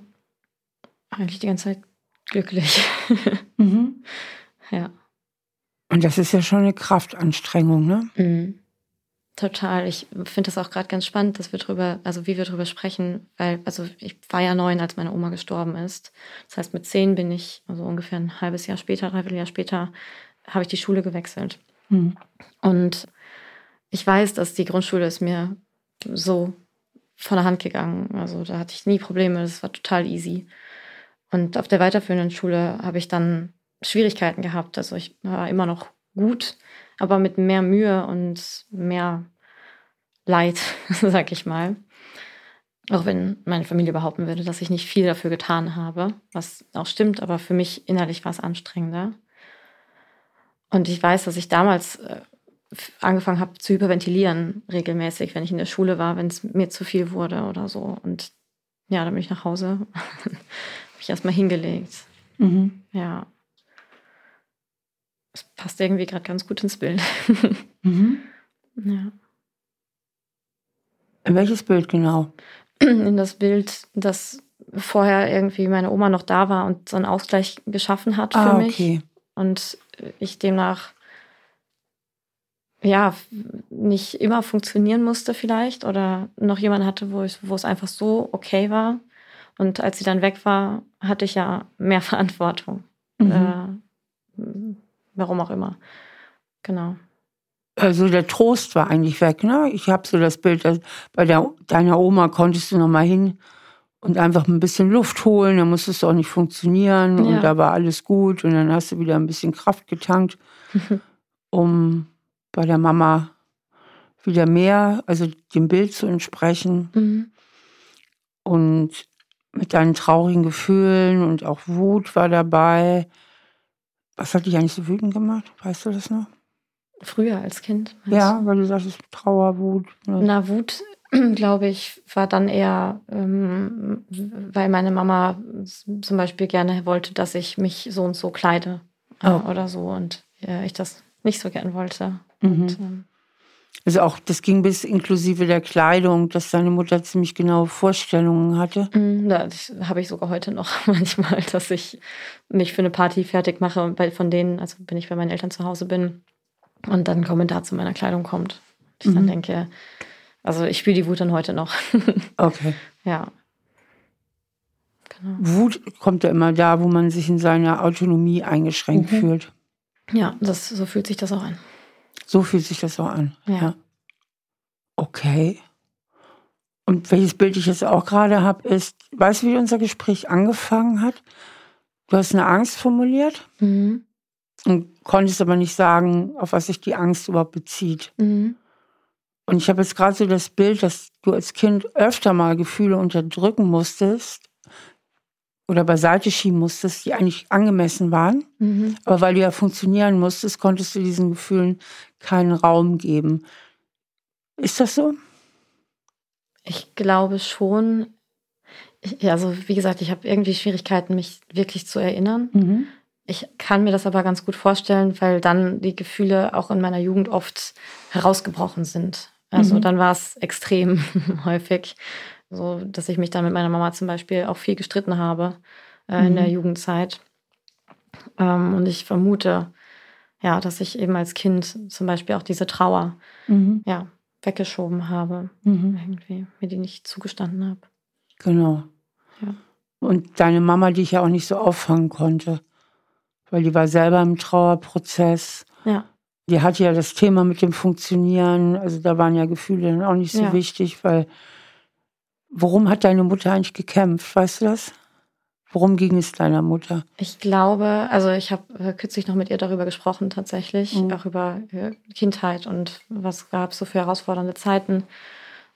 Eigentlich die ganze Zeit glücklich. [laughs] mhm. Ja. Und das ist ja schon eine Kraftanstrengung, ne? Mhm. Total. Ich finde das auch gerade ganz spannend, dass wir drüber, also wie wir drüber sprechen, weil, also ich war ja neun, als meine Oma gestorben ist. Das heißt, mit zehn bin ich, also ungefähr ein halbes Jahr später, dreiviertel Jahr später, habe ich die Schule gewechselt. Mhm. Und ich weiß, dass die Grundschule ist mir so von der Hand gegangen. Also da hatte ich nie Probleme, das war total easy. Und auf der weiterführenden Schule habe ich dann Schwierigkeiten gehabt. Also ich war immer noch gut, aber mit mehr Mühe und mehr Leid, [laughs] sag ich mal. Auch wenn meine Familie behaupten würde, dass ich nicht viel dafür getan habe, was auch stimmt, aber für mich innerlich war es anstrengender. Und ich weiß, dass ich damals äh, angefangen habe zu hyperventilieren, regelmäßig, wenn ich in der Schule war, wenn es mir zu viel wurde oder so. Und ja, dann bin ich nach Hause, [laughs] habe ich erstmal hingelegt. Mhm. Ja, das passt irgendwie gerade ganz gut ins Bild. [laughs] mhm. Ja. In welches Bild genau? In das Bild, das vorher irgendwie meine Oma noch da war und so einen Ausgleich geschaffen hat für ah, mich. Okay. Und ich demnach ja nicht immer funktionieren musste vielleicht oder noch jemanden hatte, wo, ich, wo es einfach so okay war. Und als sie dann weg war, hatte ich ja mehr [laughs] Verantwortung. Mhm. Äh, Warum auch immer. Genau. Also der Trost war eigentlich weg. Ne? Ich habe so das Bild, dass bei der, deiner Oma konntest du noch mal hin und einfach ein bisschen Luft holen. Dann musstest du auch nicht funktionieren ja. und da war alles gut. Und dann hast du wieder ein bisschen Kraft getankt, [laughs] um bei der Mama wieder mehr, also dem Bild zu entsprechen. Mhm. Und mit deinen traurigen Gefühlen und auch Wut war dabei. Was hat dich eigentlich so wütend gemacht? Weißt du das noch? Früher als Kind? Ja, weil du sagst, Trauer, Wut. Ne? Na, Wut, [clears throat] glaube ich, war dann eher, ähm, weil meine Mama zum Beispiel gerne wollte, dass ich mich so und so kleide äh, oh. oder so und äh, ich das nicht so gern wollte. Mhm. Und, ähm, also auch, das ging bis inklusive der Kleidung, dass deine Mutter ziemlich genaue Vorstellungen hatte. Mm, das habe ich sogar heute noch [laughs] manchmal, dass ich mich für eine Party fertig mache und von denen, also wenn ich bei meinen Eltern zu Hause bin und dann ein Kommentar zu meiner Kleidung kommt. Ich mhm. dann denke, also ich spüre die Wut dann heute noch. [laughs] okay. Ja. Genau. Wut kommt ja immer da, wo man sich in seiner Autonomie eingeschränkt mhm. fühlt. Ja, das, so fühlt sich das auch an. So fühlt sich das auch an. Ja. ja. Okay. Und welches Bild ich jetzt auch gerade habe, ist, weißt du, wie unser Gespräch angefangen hat? Du hast eine Angst formuliert mhm. und konntest aber nicht sagen, auf was sich die Angst überhaupt bezieht. Mhm. Und ich habe jetzt gerade so das Bild, dass du als Kind öfter mal Gefühle unterdrücken musstest, oder beiseite schieben musstest, die eigentlich angemessen waren. Mhm. Aber weil du ja funktionieren musstest, konntest du diesen Gefühlen keinen Raum geben. Ist das so? Ich glaube schon. Ich, also wie gesagt, ich habe irgendwie Schwierigkeiten, mich wirklich zu erinnern. Mhm. Ich kann mir das aber ganz gut vorstellen, weil dann die Gefühle auch in meiner Jugend oft herausgebrochen sind. Also mhm. dann war es extrem [laughs] häufig. So, dass ich mich dann mit meiner Mama zum Beispiel auch viel gestritten habe äh, mhm. in der mhm. Jugendzeit. Ähm, und ich vermute, ja, dass ich eben als Kind zum Beispiel auch diese Trauer mhm. ja, weggeschoben habe, mhm. irgendwie, mir die nicht zugestanden habe. Genau. Ja. Und deine Mama, die ich ja auch nicht so auffangen konnte, weil die war selber im Trauerprozess. Ja. Die hatte ja das Thema mit dem Funktionieren, also da waren ja Gefühle dann auch nicht so ja. wichtig, weil Worum hat deine Mutter eigentlich gekämpft? Weißt du das? Worum ging es deiner Mutter? Ich glaube, also ich habe äh, kürzlich noch mit ihr darüber gesprochen, tatsächlich, mhm. auch über äh, Kindheit und was gab es so für herausfordernde Zeiten.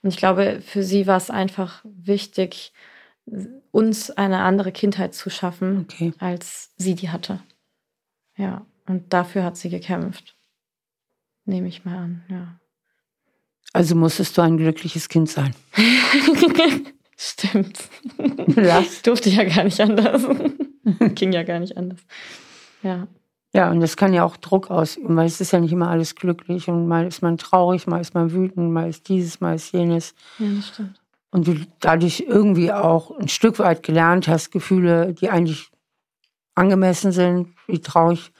Und ich glaube, für sie war es einfach wichtig, uns eine andere Kindheit zu schaffen, okay. als sie die hatte. Ja, und dafür hat sie gekämpft. Nehme ich mal an, ja. Also musstest du ein glückliches Kind sein. [laughs] Stimmt. Das [laughs] durfte ja gar nicht anders. [laughs] Ging ja gar nicht anders. Ja. Ja, und das kann ja auch Druck ausüben, weil es ist ja nicht immer alles glücklich und mal ist man traurig, mal ist man wütend, mal ist dieses, mal ist jenes. Ja, das stimmt. Und du dadurch irgendwie auch ein Stück weit gelernt hast, Gefühle, die eigentlich angemessen sind, wie traurig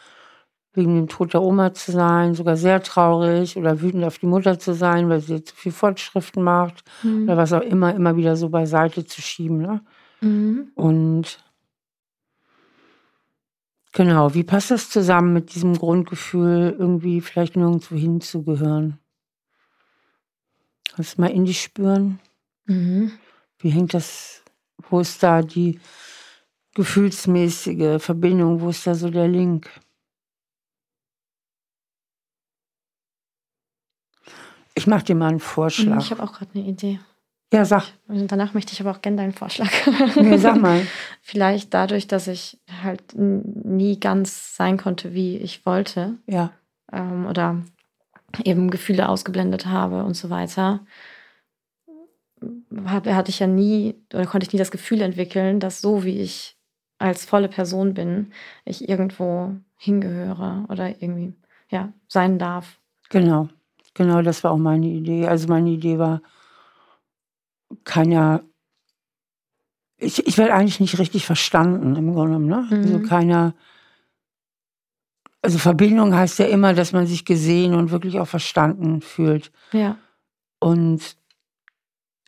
wegen dem Tod der Oma zu sein, sogar sehr traurig oder wütend auf die Mutter zu sein, weil sie zu viel Fortschriften macht mhm. oder was auch immer, immer wieder so beiseite zu schieben. Ne? Mhm. Und genau, wie passt das zusammen mit diesem Grundgefühl, irgendwie vielleicht nirgendwo hinzugehören? Kannst du mal in dich spüren? Mhm. Wie hängt das, wo ist da die gefühlsmäßige Verbindung, wo ist da so der Link? Ich mache dir mal einen Vorschlag. Ich habe auch gerade eine Idee. Ja, sag. Und danach möchte ich aber auch gerne deinen Vorschlag. [laughs] Nee, sag mal. Vielleicht dadurch, dass ich halt nie ganz sein konnte, wie ich wollte. Ja. Ähm, oder eben Gefühle ausgeblendet habe und so weiter, hatte ich ja nie oder konnte ich nie das Gefühl entwickeln, dass so wie ich als volle Person bin, ich irgendwo hingehöre oder irgendwie ja sein darf. Genau. Genau, das war auch meine Idee. Also meine Idee war, keiner, ich, ich werde eigentlich nicht richtig verstanden im Grunde genommen. Ne? Also mhm. Also keiner, also Verbindung heißt ja immer, dass man sich gesehen und wirklich auch verstanden fühlt. Ja. Und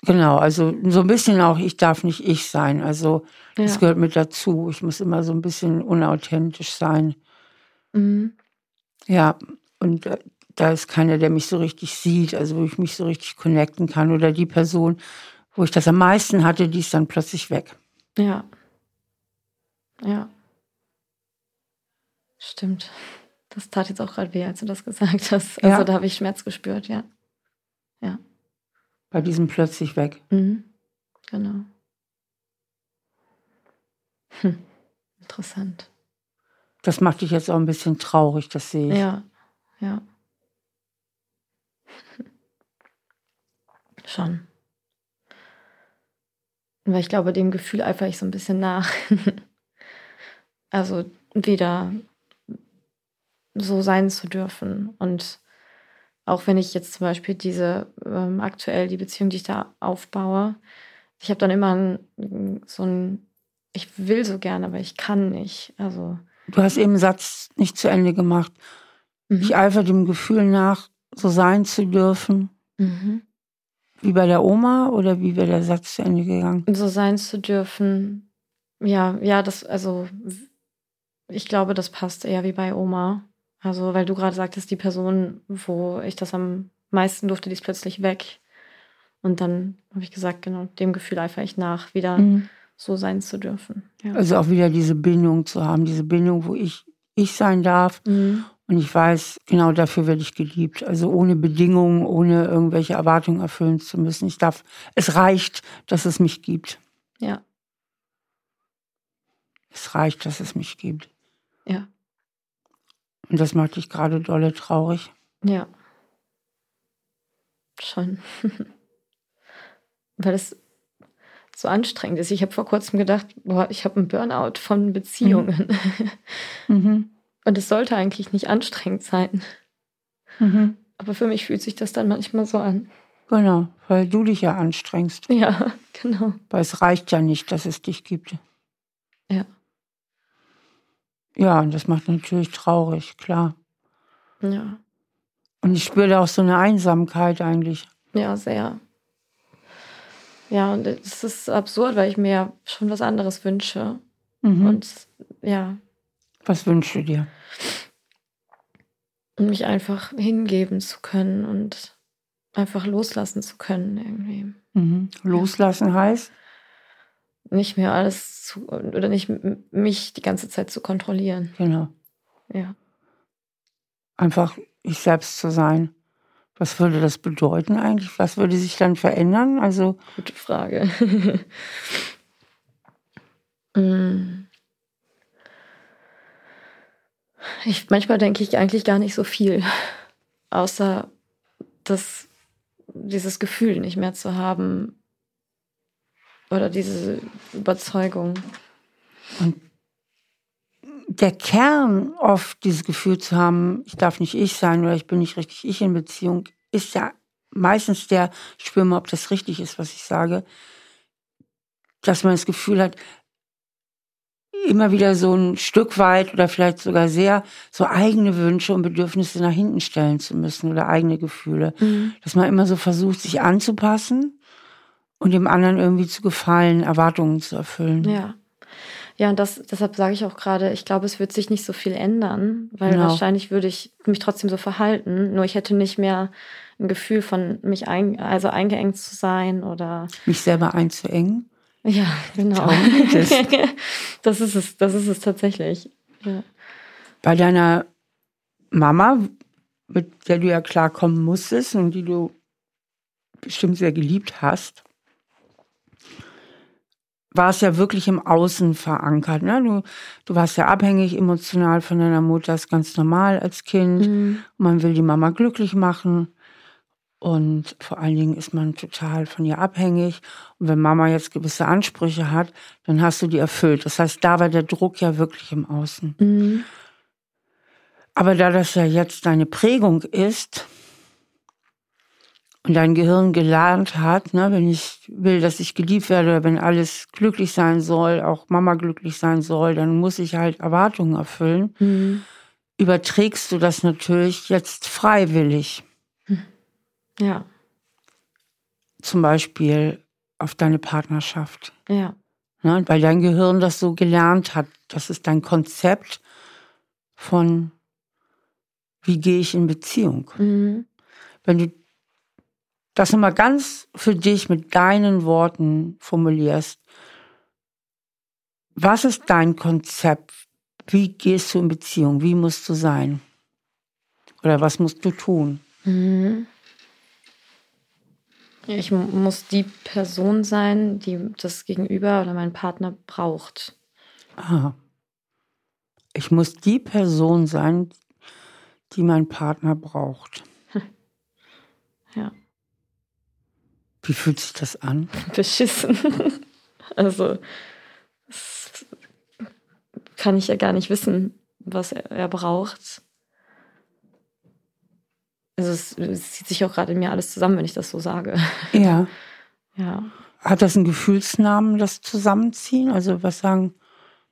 genau, also so ein bisschen auch, ich darf nicht ich sein. Also ja. das gehört mit dazu. Ich muss immer so ein bisschen unauthentisch sein. Mhm. Ja, und äh, da ist keiner, der mich so richtig sieht, also wo ich mich so richtig connecten kann. Oder die Person, wo ich das am meisten hatte, die ist dann plötzlich weg. Ja. Ja. Stimmt. Das tat jetzt auch gerade weh, als du das gesagt hast. Also ja. da habe ich Schmerz gespürt, ja. Ja. Bei diesem plötzlich weg. Mhm. Genau. Hm. Interessant. Das macht dich jetzt auch ein bisschen traurig, das sehe ich. Ja, ja. [laughs] Schon. Weil ich glaube, dem Gefühl eifere ich so ein bisschen nach. [laughs] also wieder so sein zu dürfen. Und auch wenn ich jetzt zum Beispiel diese ähm, aktuell die Beziehung, die ich da aufbaue, ich habe dann immer ein, so ein, ich will so gerne, aber ich kann nicht. Also du hast eben einen Satz nicht zu Ende gemacht. Mhm. Ich eifere dem Gefühl nach, so sein zu dürfen. Mhm. Wie bei der Oma oder wie wäre der Satz zu Ende gegangen? So sein zu dürfen. Ja, ja, das, also ich glaube, das passt eher wie bei Oma. Also, weil du gerade sagtest, die Person, wo ich das am meisten durfte, die ist plötzlich weg. Und dann habe ich gesagt, genau, dem Gefühl eifere ich nach, wieder mhm. so sein zu dürfen. Ja. Also auch wieder diese Bindung zu haben, diese Bindung, wo ich ich sein darf mhm. Und ich weiß, genau dafür werde ich geliebt. Also ohne Bedingungen, ohne irgendwelche Erwartungen erfüllen zu müssen. Ich darf, es reicht, dass es mich gibt. Ja. Es reicht, dass es mich gibt. Ja. Und das macht dich gerade dolle traurig. Ja. Schon. [laughs] Weil es so anstrengend ist. Ich habe vor kurzem gedacht, boah, ich habe einen Burnout von Beziehungen. Mhm. [laughs] mhm. Und es sollte eigentlich nicht anstrengend sein. Mhm. Aber für mich fühlt sich das dann manchmal so an. Genau, weil du dich ja anstrengst. Ja, [laughs] genau. Weil es reicht ja nicht, dass es dich gibt. Ja. Ja, und das macht natürlich traurig, klar. Ja. Und ich spüre da auch so eine Einsamkeit eigentlich. Ja, sehr. Ja, und es ist absurd, weil ich mir schon was anderes wünsche. Mhm. Und ja, was wünschst du dir? Mich einfach hingeben zu können und einfach loslassen zu können irgendwie. Mhm. Loslassen ja. heißt? Nicht mehr alles zu, oder nicht mich die ganze Zeit zu kontrollieren. Genau. Ja. Einfach ich selbst zu sein. Was würde das bedeuten eigentlich? Was würde sich dann verändern? Also gute Frage. [laughs] mm. Ich, manchmal denke ich eigentlich gar nicht so viel, außer das, dieses Gefühl nicht mehr zu haben oder diese Überzeugung. Und der Kern oft, dieses Gefühl zu haben, ich darf nicht ich sein oder ich bin nicht richtig ich in Beziehung, ist ja meistens der, ich spüre mal, ob das richtig ist, was ich sage, dass man das Gefühl hat, immer wieder so ein Stück weit oder vielleicht sogar sehr so eigene Wünsche und Bedürfnisse nach hinten stellen zu müssen oder eigene Gefühle. Mhm. Dass man immer so versucht, sich anzupassen und dem anderen irgendwie zu gefallen, Erwartungen zu erfüllen. Ja. Ja, und das, deshalb sage ich auch gerade, ich glaube, es wird sich nicht so viel ändern, weil genau. wahrscheinlich würde ich mich trotzdem so verhalten. Nur ich hätte nicht mehr ein Gefühl von mich ein, also eingeengt zu sein oder mich selber einzuengen. Ja, genau. [laughs] [laughs] das ist es, das ist es tatsächlich. Ja. Bei deiner Mama, mit der du ja klarkommen musstest und die du bestimmt sehr geliebt hast, war es ja wirklich im Außen verankert. Ne? Du, du warst ja abhängig emotional von deiner Mutter, das ist ganz normal als Kind. Mhm. Man will die Mama glücklich machen. Und vor allen Dingen ist man total von ihr abhängig. Und wenn Mama jetzt gewisse Ansprüche hat, dann hast du die erfüllt. Das heißt, da war der Druck ja wirklich im Außen. Mhm. Aber da das ja jetzt deine Prägung ist und dein Gehirn gelernt hat, ne, wenn ich will, dass ich geliebt werde oder wenn alles glücklich sein soll, auch Mama glücklich sein soll, dann muss ich halt Erwartungen erfüllen. Mhm. Überträgst du das natürlich jetzt freiwillig. Ja. Zum Beispiel auf deine Partnerschaft. Ja. Ne, weil dein Gehirn das so gelernt hat. Das ist dein Konzept von, wie gehe ich in Beziehung. Mhm. Wenn du das nochmal ganz für dich mit deinen Worten formulierst, was ist dein Konzept? Wie gehst du in Beziehung? Wie musst du sein? Oder was musst du tun? Mhm. Ich muss die Person sein, die das Gegenüber oder mein Partner braucht. Ah. Ich muss die Person sein, die mein Partner braucht. [laughs] Ja. Wie fühlt sich das an? [laughs] Beschissen. [laughs] Also, das kann ich ja gar nicht wissen, was er, er braucht. Also es, es zieht sich auch gerade in mir alles zusammen, wenn ich das so sage. [laughs] Ja. Ja. Hat das einen Gefühlsnamen, das Zusammenziehen? Also was sagen,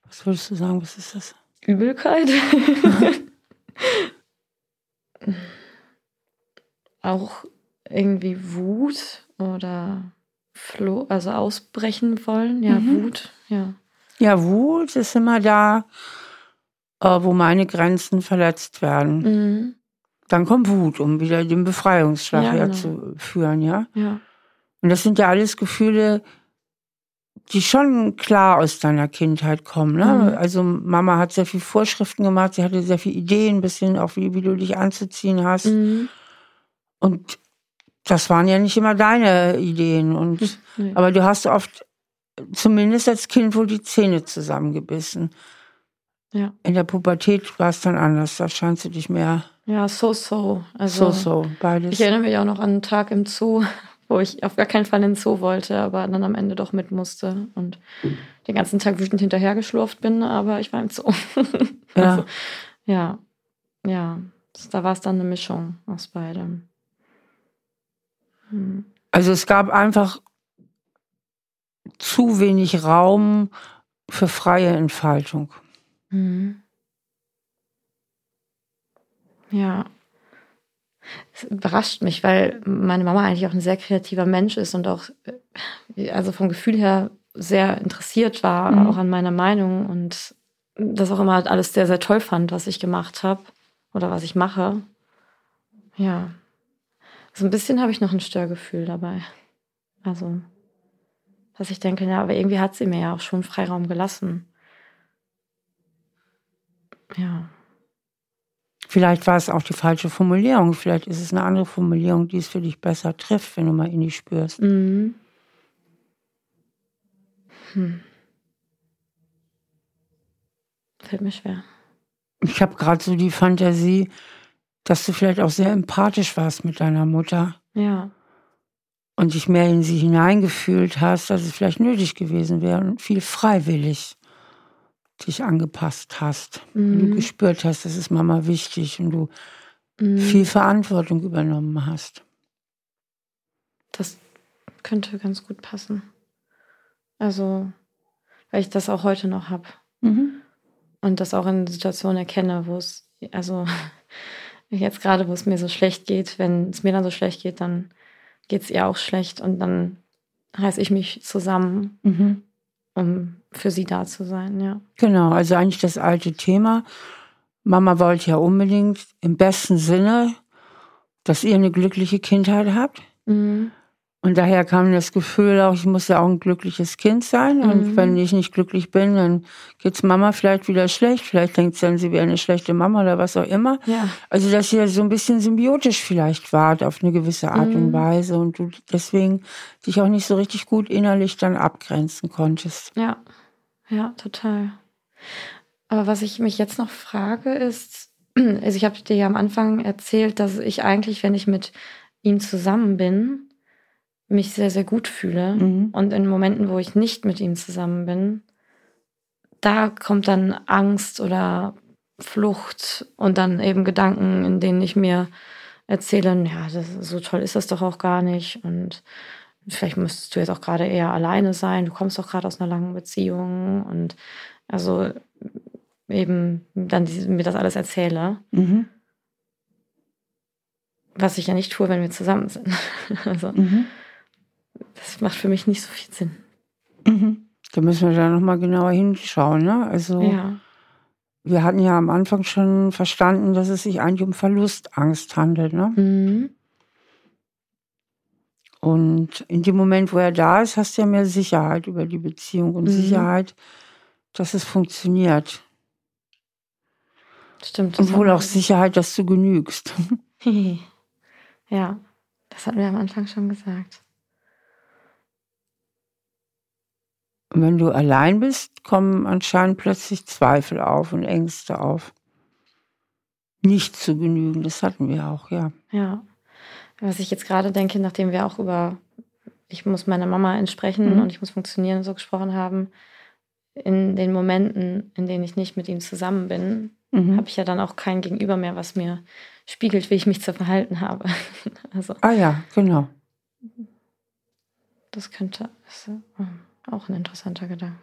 was würdest du sagen, was ist das? Übelkeit. [laughs] auch irgendwie Wut oder Floh, also ausbrechen wollen. Ja, mhm. Wut, ja. Ja, Wut ist immer da, äh, wo meine Grenzen verletzt werden. Mhm. Dann kommt Wut, um wieder den Befreiungsschlag ja, genau. herzuführen, ja? Ja. Und das sind ja alles Gefühle, die schon klar aus deiner Kindheit kommen. Ne? Mhm. Also Mama hat sehr viel Vorschriften gemacht, sie hatte sehr viele Ideen, ein bisschen auch wie, wie du dich anzuziehen hast. Mhm. Und das waren ja nicht immer deine Ideen. Und, mhm. Aber du hast oft, zumindest als Kind, wohl die Zähne zusammengebissen. Ja. In der Pubertät war es dann anders. Da scheinst du dich mehr ja, so, so. Also, so, so, beides. Ich erinnere mich auch noch an einen Tag im Zoo, [laughs] wo ich auf gar keinen Fall in den Zoo wollte, aber dann am Ende doch mit musste und den ganzen Tag wütend hinterhergeschlurft bin, aber ich war im Zoo. [laughs] Ja. also, ja, ja. Da war es dann eine Mischung aus beidem. Hm. Also es gab einfach zu wenig Raum für freie Entfaltung. Mhm. Ja. Es überrascht mich, weil meine Mama eigentlich auch ein sehr kreativer Mensch ist und auch, äh, also vom Gefühl her sehr interessiert war, mhm. auch an meiner Meinung und das auch immer alles sehr, sehr toll fand, was ich gemacht habe oder was ich mache. Ja. So ein bisschen habe ich noch ein Störgefühl dabei. Also, dass ich denke, ja, aber irgendwie hat sie mir ja auch schon Freiraum gelassen. Ja. Vielleicht war es auch die falsche Formulierung. Vielleicht ist es eine andere Formulierung, die es für dich besser trifft, wenn du mal in die spürst. Mhm. Hm. Fällt mir schwer. Ich habe gerade so die Fantasie, dass du vielleicht auch sehr empathisch warst mit deiner Mutter. Ja. Und dich mehr in sie hineingefühlt hast, dass es vielleicht nötig gewesen wäre und viel freiwillig dich angepasst hast. Mhm. Du gespürt hast, das ist Mama wichtig und du mhm. viel Verantwortung übernommen hast. Das könnte ganz gut passen. Also, weil ich das auch heute noch habe. Mhm. Und das auch in Situationen erkenne, wo es, also [laughs] jetzt gerade, wo es mir so schlecht geht, wenn es mir dann so schlecht geht, dann geht es ihr auch schlecht und dann reiße ich mich zusammen, mhm. Um für sie da zu sein, ja. Genau, also eigentlich das alte Thema. Mama wollte ja unbedingt im besten Sinne, dass ihr eine glückliche Kindheit habt. Mhm. Und daher kam das Gefühl auch, ich muss ja auch ein glückliches Kind sein. Mhm. Und wenn ich nicht glücklich bin, dann geht's Mama vielleicht wieder schlecht. Vielleicht denkt sie dann, sie wäre eine schlechte Mama oder was auch immer. Ja. Also, dass ihr so ein bisschen symbiotisch vielleicht wart auf eine gewisse Art mhm. und Weise und du deswegen dich auch nicht so richtig gut innerlich dann abgrenzen konntest. Ja, ja, total. Aber was ich mich jetzt noch frage ist, [clears throat] also ich habe dir ja am Anfang erzählt, dass ich eigentlich, wenn ich mit ihm zusammen bin, mich sehr, sehr gut fühle. Mhm. Und in Momenten, wo ich nicht mit ihm zusammen bin, da kommt dann Angst oder Flucht und dann eben Gedanken, in denen ich mir erzähle, ja, das, so toll ist das doch auch gar nicht. Und vielleicht müsstest du jetzt auch gerade eher alleine sein. Du kommst doch gerade aus einer langen Beziehung. Und also eben dann mir das alles erzähle. Mhm. Was ich ja nicht tue, wenn wir zusammen sind. [laughs] also. Mhm das macht für mich nicht so viel Sinn. Mhm. Da müssen wir da nochmal genauer hinschauen. Ne? Also ja. wir hatten ja am Anfang schon verstanden, dass es sich eigentlich um Verlustangst handelt. Ne? Mhm. Und in dem Moment, wo er da ist, hast du ja mehr Sicherheit über die Beziehung und mhm. Sicherheit, dass es funktioniert. Stimmt. Und wohl auch Sicherheit, dass du genügst. [laughs] [laughs] ja, das hatten wir am Anfang schon gesagt. Und wenn du allein bist, kommen anscheinend plötzlich Zweifel auf und Ängste auf. Nicht zu genügen, das hatten wir auch, ja. Ja. Was ich jetzt gerade denke, nachdem wir auch über ich muss meiner Mama entsprechen mhm. und ich muss funktionieren so gesprochen haben, in den Momenten, in denen ich nicht mit ihm zusammen bin, mhm. habe ich ja dann auch kein Gegenüber mehr, was mir spiegelt, wie ich mich zu verhalten habe. [laughs] also, ah ja, genau. Das könnte. Also, auch ein interessanter Gedanke.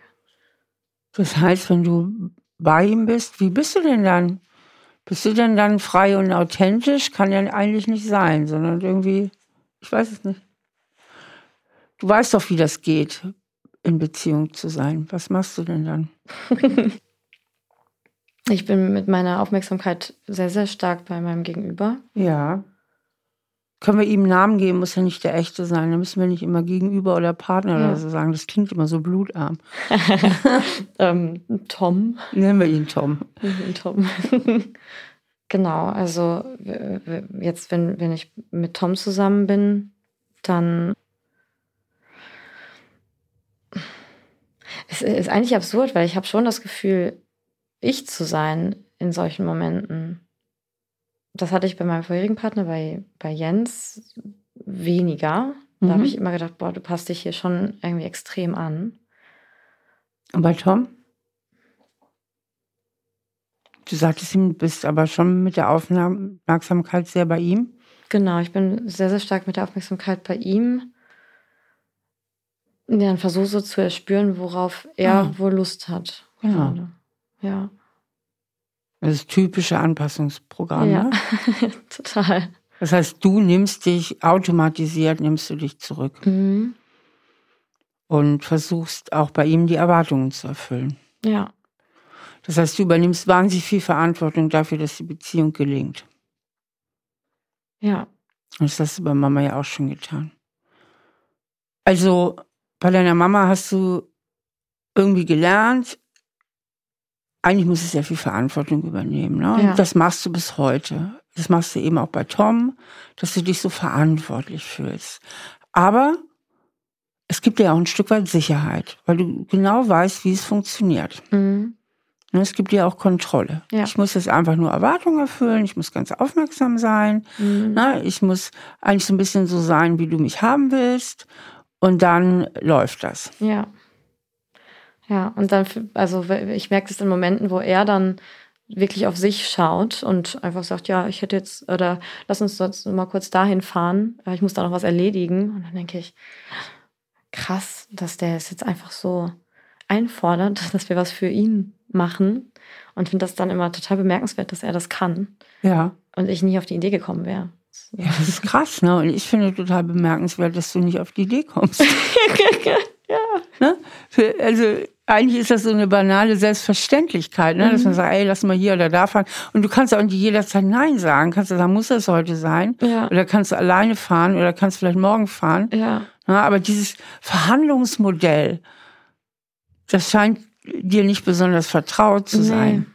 Das heißt, wenn du bei ihm bist, wie bist du denn dann? Bist du denn dann frei und authentisch? Kann ja eigentlich nicht sein, sondern irgendwie, ich weiß es nicht. Du weißt doch, wie das geht, in Beziehung zu sein. Was machst du denn dann? [laughs] ich bin mit meiner Aufmerksamkeit sehr, sehr stark bei meinem Gegenüber. Ja. Können wir ihm Namen geben, muss ja nicht der echte sein. Da müssen wir nicht immer Gegenüber oder Partner ja. oder so sagen. Das klingt immer so blutarm. [laughs] ähm, Tom. Nennen wir ihn Tom. Tom. [laughs] genau, also jetzt, wenn, wenn ich mit Tom zusammen bin, dann es ist eigentlich absurd, weil ich habe schon das Gefühl, ich zu sein in solchen Momenten das hatte ich bei meinem vorherigen Partner, bei, bei Jens, weniger. Da mhm. habe ich immer gedacht, boah, du passt dich hier schon irgendwie extrem an. Und bei Tom? Du sagtest ihm, du bist aber schon mit der Aufmerksamkeit sehr bei ihm. Genau, ich bin sehr, sehr stark mit der Aufmerksamkeit bei ihm. Ja, dann versuche so zu erspüren, worauf er ah. wohl Lust hat. Genau. Ja. Das ist typische Anpassungsprogramm. Ja, ne? [laughs] total. Das heißt, du nimmst dich automatisiert, nimmst du dich zurück. Mhm. Und versuchst auch bei ihm die Erwartungen zu erfüllen. Ja. Das heißt, du übernimmst wahnsinnig viel Verantwortung dafür, dass die Beziehung gelingt. Ja. Und das hast du bei Mama ja auch schon getan. Also, bei deiner Mama hast du irgendwie gelernt, eigentlich muss es sehr viel Verantwortung übernehmen. Ne? Und ja. das machst du bis heute. Das machst du eben auch bei Tom, dass du dich so verantwortlich fühlst. Aber es gibt dir auch ein Stück weit Sicherheit, weil du genau weißt, wie es funktioniert. Mhm. Ne, es gibt dir auch Kontrolle. Ja. Ich muss jetzt einfach nur Erwartungen erfüllen, ich muss ganz aufmerksam sein. Mhm. Ne, ich muss eigentlich so ein bisschen so sein, wie du mich haben willst. Und dann läuft das. Ja. Ja, und dann, also ich merke das in Momenten, wo er dann wirklich auf sich schaut und einfach sagt, ja, ich hätte jetzt, oder lass uns jetzt mal kurz dahin fahren, ich muss da noch was erledigen. Und dann denke ich, krass, dass der es jetzt einfach so einfordert, [laughs] dass wir was für ihn machen. Und finde das dann immer total bemerkenswert, dass er das kann. Ja. Und ich nie auf die Idee gekommen wäre. Ja, das ist krass, ne? Und ich finde total bemerkenswert, dass du nicht auf die Idee kommst. [laughs] ja. Ne? Also eigentlich ist das so eine banale Selbstverständlichkeit, ne? dass man sagt, ey, lass mal hier oder da fahren. Und du kannst auch nicht jederzeit Nein sagen. Kannst du sagen, muss das heute sein? Ja. Oder kannst du alleine fahren oder kannst vielleicht morgen fahren. Ja. Ne? Aber dieses Verhandlungsmodell, das scheint dir nicht besonders vertraut zu sein.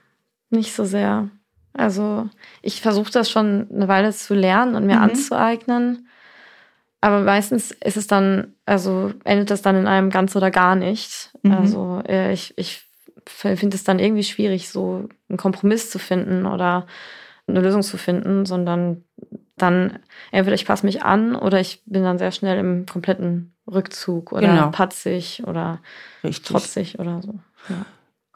Nee, nicht so sehr. Also ich versuche das schon eine Weile zu lernen und mir Mhm. anzueignen. Aber meistens ist es dann, also endet das dann in einem ganz oder gar nicht. Mhm. Also äh, ich, ich finde es dann irgendwie schwierig, so einen Kompromiss zu finden oder eine Lösung zu finden, sondern dann entweder ich passe mich an oder ich bin dann sehr schnell im kompletten Rückzug oder Genau. patzig oder Richtig. trotzig oder so. Ja.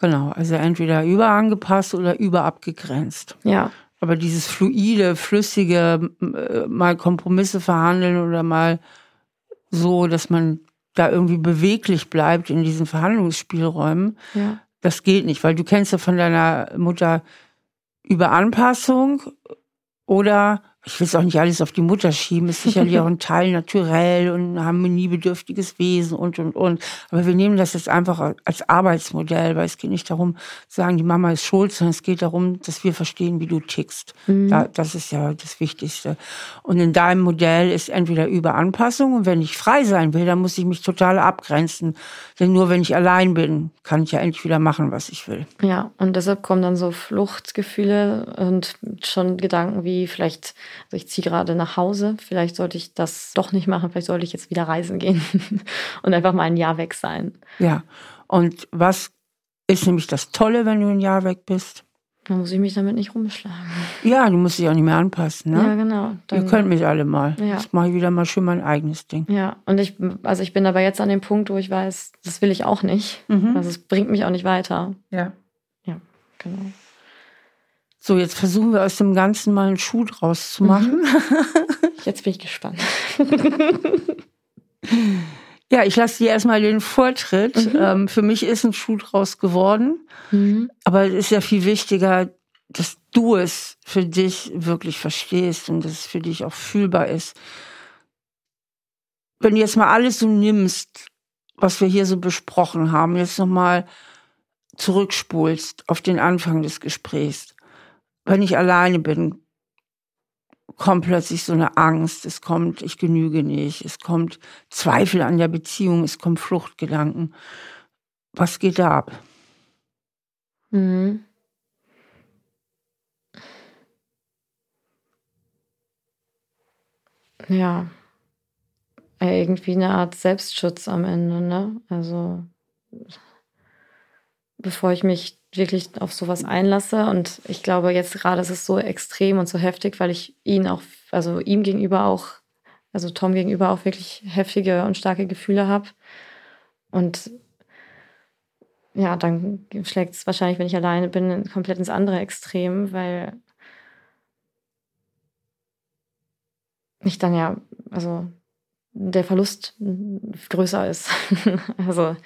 Genau. Also entweder überangepasst oder überabgegrenzt. ja. Aber dieses fluide, flüssige, äh, mal Kompromisse verhandeln oder mal so, dass man da irgendwie beweglich bleibt in diesen Verhandlungsspielräumen, ja. das geht nicht, weil du kennst ja von deiner Mutter über Anpassung oder ich will es auch nicht alles auf die Mutter schieben, ist sicherlich auch ein [laughs] Teil naturell und ein harmoniebedürftiges Wesen und, und, und. Aber wir nehmen das jetzt einfach als Arbeitsmodell, weil es geht nicht darum, zu sagen, die Mama ist schuld, sondern es geht darum, dass wir verstehen, wie du tickst. Da, das ist ja das Wichtigste. Und in deinem Modell ist entweder über Anpassung und wenn ich frei sein will, dann muss ich mich total abgrenzen. Denn nur wenn ich allein bin, kann ich ja endlich wieder machen, was ich will. Ja, und deshalb kommen dann so Fluchtgefühle und schon Gedanken wie vielleicht, also ich ziehe gerade nach Hause, vielleicht sollte ich das doch nicht machen, vielleicht sollte ich jetzt wieder reisen gehen [laughs] und einfach mal ein Jahr weg sein. Ja. Und was ist nämlich das Tolle, wenn du ein Jahr weg bist? Dann muss ich mich damit nicht rumschlagen. Ja, du musst dich auch nicht mehr anpassen. Ja, Ne? genau. Ihr Dann, könnt mich alle mal. Ja. Jetzt mache ich wieder mal schön mein eigenes Ding. ja, und ich, also ich bin aber jetzt an dem Punkt, wo ich weiß, das will ich auch nicht. Mhm. Also es bringt mich auch nicht weiter. Ja. Genau. So, jetzt versuchen wir aus dem Ganzen mal einen Schuh draus zu machen. [laughs] Jetzt bin ich gespannt. [laughs] Ja, ich lasse dir erstmal den Vortritt. Ähm, für mich ist ein Schuh draus geworden. Mhm. Aber es ist ja viel wichtiger, dass du es für dich wirklich verstehst und dass es für dich auch fühlbar ist. Wenn du jetzt mal alles so nimmst, was wir hier so besprochen haben, jetzt nochmal zurückspulst auf den Anfang des Gesprächs. Wenn ich alleine bin, kommt plötzlich so eine Angst, es kommt, ich genüge nicht, es kommt Zweifel an der Beziehung, es kommt Fluchtgedanken. Was geht da ab? Mhm. Ja. Ja, Irgendwie eine Art Selbstschutz am Ende, ne? Also, bevor ich mich wirklich auf sowas einlasse. Und ich glaube, jetzt gerade ist es so extrem und so heftig, weil ich ihn auch, also ihm gegenüber auch, also Tom gegenüber auch wirklich heftige und starke Gefühle habe. Und ja, dann schlägt es wahrscheinlich, wenn ich alleine bin, komplett ins andere Extrem, weil ich dann ja, also der Verlust größer ist. [laughs] also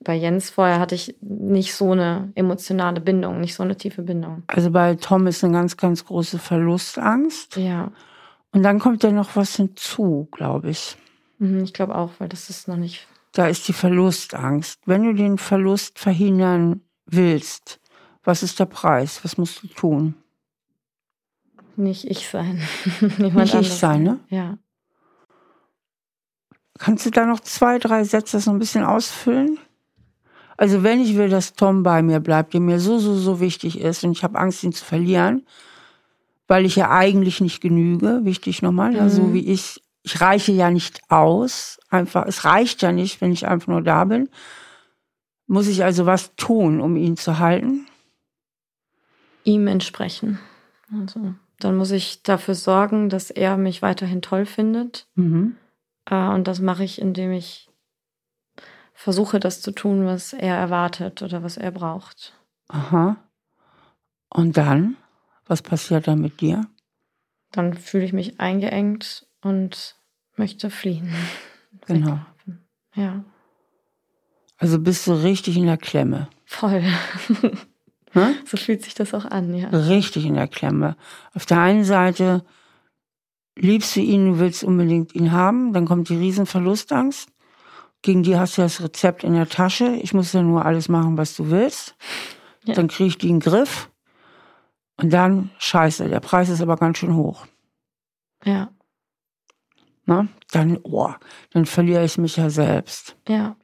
bei Jens vorher hatte ich nicht so eine emotionale Bindung, nicht so eine tiefe Bindung. Also bei Tom ist eine ganz, ganz große Verlustangst. Ja, Und dann kommt ja noch was hinzu, glaube ich. mhm, ich glaube auch, weil das ist noch nicht. Da ist die Verlustangst. Wenn du den Verlust verhindern willst, was ist der Preis? Was musst du tun? Nicht ich sein. [laughs] Niemand Nicht ich anderes sein, ne? Ja. Kannst du da noch zwei, drei Sätze so ein bisschen ausfüllen? Also wenn ich will, dass Tom bei mir bleibt, der mir so, so, so wichtig ist und ich habe Angst, ihn zu verlieren, weil ich ja eigentlich nicht genüge, wichtig nochmal, ja, so Mhm. wie ich, ich reiche ja nicht aus, einfach, es reicht ja nicht, wenn ich einfach nur da bin. Muss ich also was tun, um ihn zu halten? Ihm entsprechen. Also, dann muss ich dafür sorgen, dass er mich weiterhin toll findet. Mhm. Äh, Und das mache ich, indem ich versuche, das zu tun, was er erwartet oder was er braucht. Aha. Und dann? Was passiert dann mit dir? Dann fühle ich mich eingeengt und möchte fliehen. [laughs] Genau. Weglaufen. Ja. Also bist du richtig in der Klemme. Voll. [laughs] Hm? So fühlt sich das auch an, ja. Richtig in der Klemme. Auf der einen Seite liebst du ihn, du willst unbedingt ihn haben, dann kommt die Riesenverlustangst. Gegen die hast du das Rezept in der Tasche. Ich muss ja nur alles machen, was du willst. Ja. Dann kriege ich die in den Griff. Und dann, scheiße, der Preis ist aber ganz schön hoch. Ja, Ne? Dann, oh, dann verliere ich mich ja selbst. ja.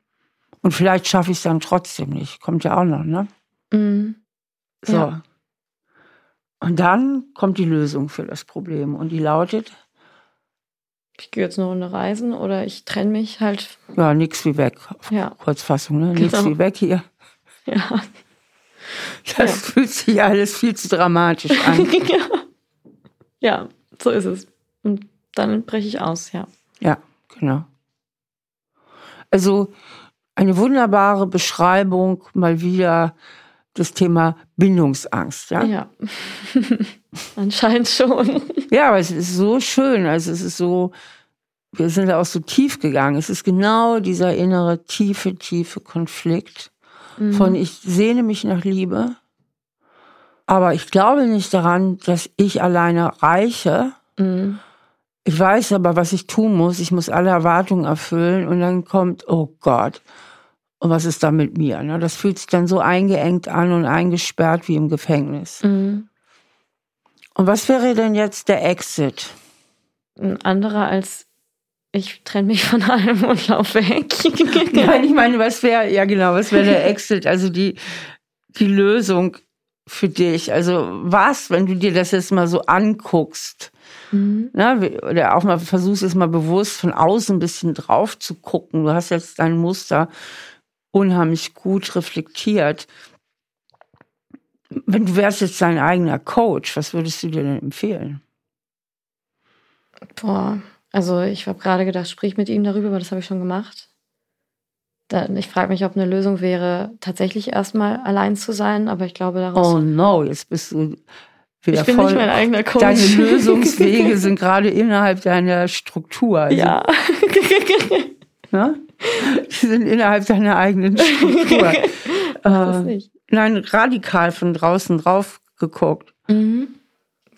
Und vielleicht schaffe ich es dann trotzdem nicht. Kommt ja auch noch, ne? Mhm. So. Ja. Und dann kommt die Lösung für das Problem. Und die lautet, Ich gehe jetzt eine Runde reisen oder ich trenne mich halt. ja, nix wie weg. Ja, Kurzfassung, ne? Nix Genau. wie weg hier. ja. Das Ja. fühlt sich alles viel zu dramatisch an. [laughs] ja. ja, so ist es. Und dann breche ich aus, ja. ja, genau. Also eine wunderbare Beschreibung mal wieder das Thema Bindungsangst. Ja, Ja. [laughs] Anscheinend schon. ja aber es ist so schön. Also es ist so, wir sind da auch so tief gegangen. Es ist genau dieser innere, tiefe, tiefe Konflikt von ich sehne mich nach Liebe, aber ich glaube nicht daran, dass ich alleine reiche. Mhm. Ich weiß aber, was ich tun muss. Ich muss alle Erwartungen erfüllen und dann kommt, oh Gott, und was ist da mit mir? Ne? Das fühlt sich dann so eingeengt an und eingesperrt wie im Gefängnis. Mhm. Und was wäre denn jetzt der Exit? Ein anderer als ich trenne mich von allem [laughs] und lauf weg. [laughs] Nein, ich meine, was wäre, ja genau, was wäre der Exit? Also die, die Lösung für dich. Also was, wenn du dir das jetzt mal so anguckst? Mhm. Ne, oder auch mal versuchst es mal bewusst von außen ein bisschen drauf zu gucken. Du hast jetzt dein Muster unheimlich gut reflektiert. Wenn du wärst jetzt dein eigener Coach, was würdest du dir denn empfehlen? Boah, also ich habe gerade gedacht, sprich mit ihm darüber, aber das habe ich schon gemacht. Dann, ich frage mich, ob eine Lösung wäre, tatsächlich erstmal allein zu sein, aber ich glaube daraus. Oh no, jetzt bist du wieder ich bin voll. nicht mein eigener Coach. Deine [laughs] Lösungswege sind gerade innerhalb deiner Struktur. Also, ja. [laughs] Ne? [laughs] Die sind innerhalb deiner eigenen Struktur. [laughs] äh, nein, radikal von draußen drauf geguckt. Mhm.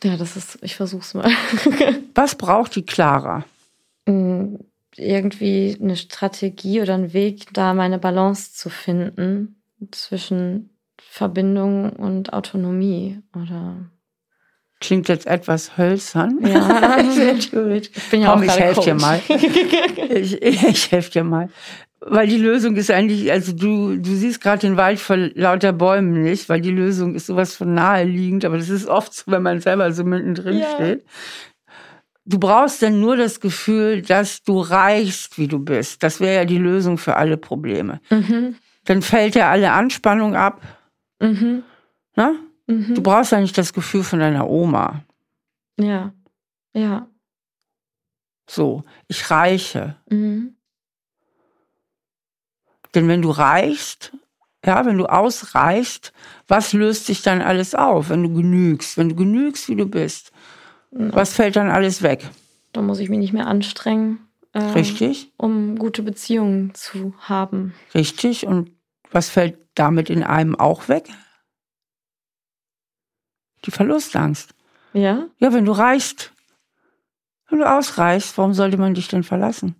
Ja, das ist, ich versuch's mal. [laughs] Was braucht die Clara? Mm, Irgendwie eine Strategie oder einen Weg, da meine Balance zu finden zwischen Verbindung und Autonomie. Oder Klingt jetzt etwas hölzern. ja, [laughs] ich bin ja Komm, auch ich helfe dir mal. [laughs] Ich, ich helfe dir mal. Weil die Lösung ist eigentlich, also du, du siehst gerade den Wald vor lauter Bäumen nicht, weil die Lösung ist sowas von naheliegend, aber das ist oft so, wenn man selber so mittendrin Ja. steht. Du brauchst dann nur das Gefühl, dass du reichst, wie du bist. Das wäre ja die Lösung für alle Probleme. Mhm. Dann fällt ja alle Anspannung ab. Mhm. Ne? Mhm. Du brauchst ja nicht das Gefühl von deiner Oma. Ja. Ja. So, ich reiche. Mhm. Denn wenn du reichst, ja, wenn du ausreichst, was löst sich dann alles auf, wenn du genügst? Wenn du genügst, wie du bist, was fällt dann alles weg? Da muss ich mich nicht mehr anstrengen, äh, Richtig? um gute Beziehungen zu haben. Richtig. Und was fällt damit in einem auch weg? Die Verlustangst. Ja? Ja, wenn du reichst, wenn du ausreichst, warum sollte man dich denn verlassen?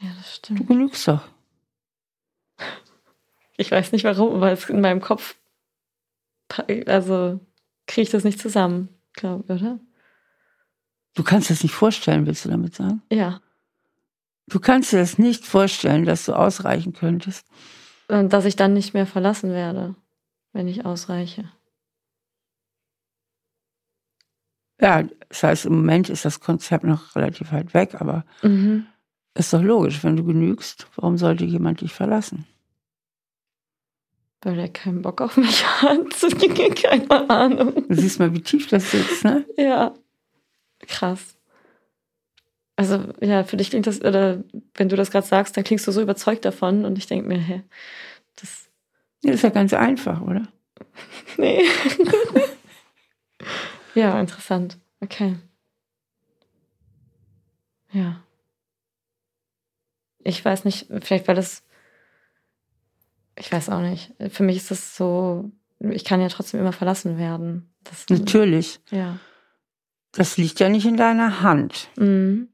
Ja, das Du stimmt. genügst doch. Ich weiß nicht warum, weil es in meinem Kopf, also kriege ich das nicht zusammen, glaube oder? Du kannst das nicht vorstellen, willst du damit sagen? Ja. Du kannst dir das nicht vorstellen, dass du ausreichen könntest. Und dass ich dann nicht mehr verlassen werde, wenn ich ausreiche. Ja, das heißt, im Moment ist das Konzept noch relativ weit weg, aber Mhm. ist doch logisch, wenn du genügst, warum sollte jemand dich verlassen? Weil er keinen Bock auf mich [laughs] hat. [laughs] Keine Ahnung. Du siehst mal, wie tief das sitzt, ne? Ja. Krass. Also, ja, für dich klingt das, oder wenn du das gerade sagst, dann klingst du so überzeugt davon und ich denke mir, hä, das, Ja, ist ja ganz einfach, oder? [laughs] nee. Ja, interessant. Okay. Ja. Ich weiß nicht, vielleicht weil das ich weiß auch nicht. Für mich ist das so, ich kann ja trotzdem immer verlassen werden. Das, Natürlich. Ja. Das liegt ja nicht in deiner Hand. Mhm.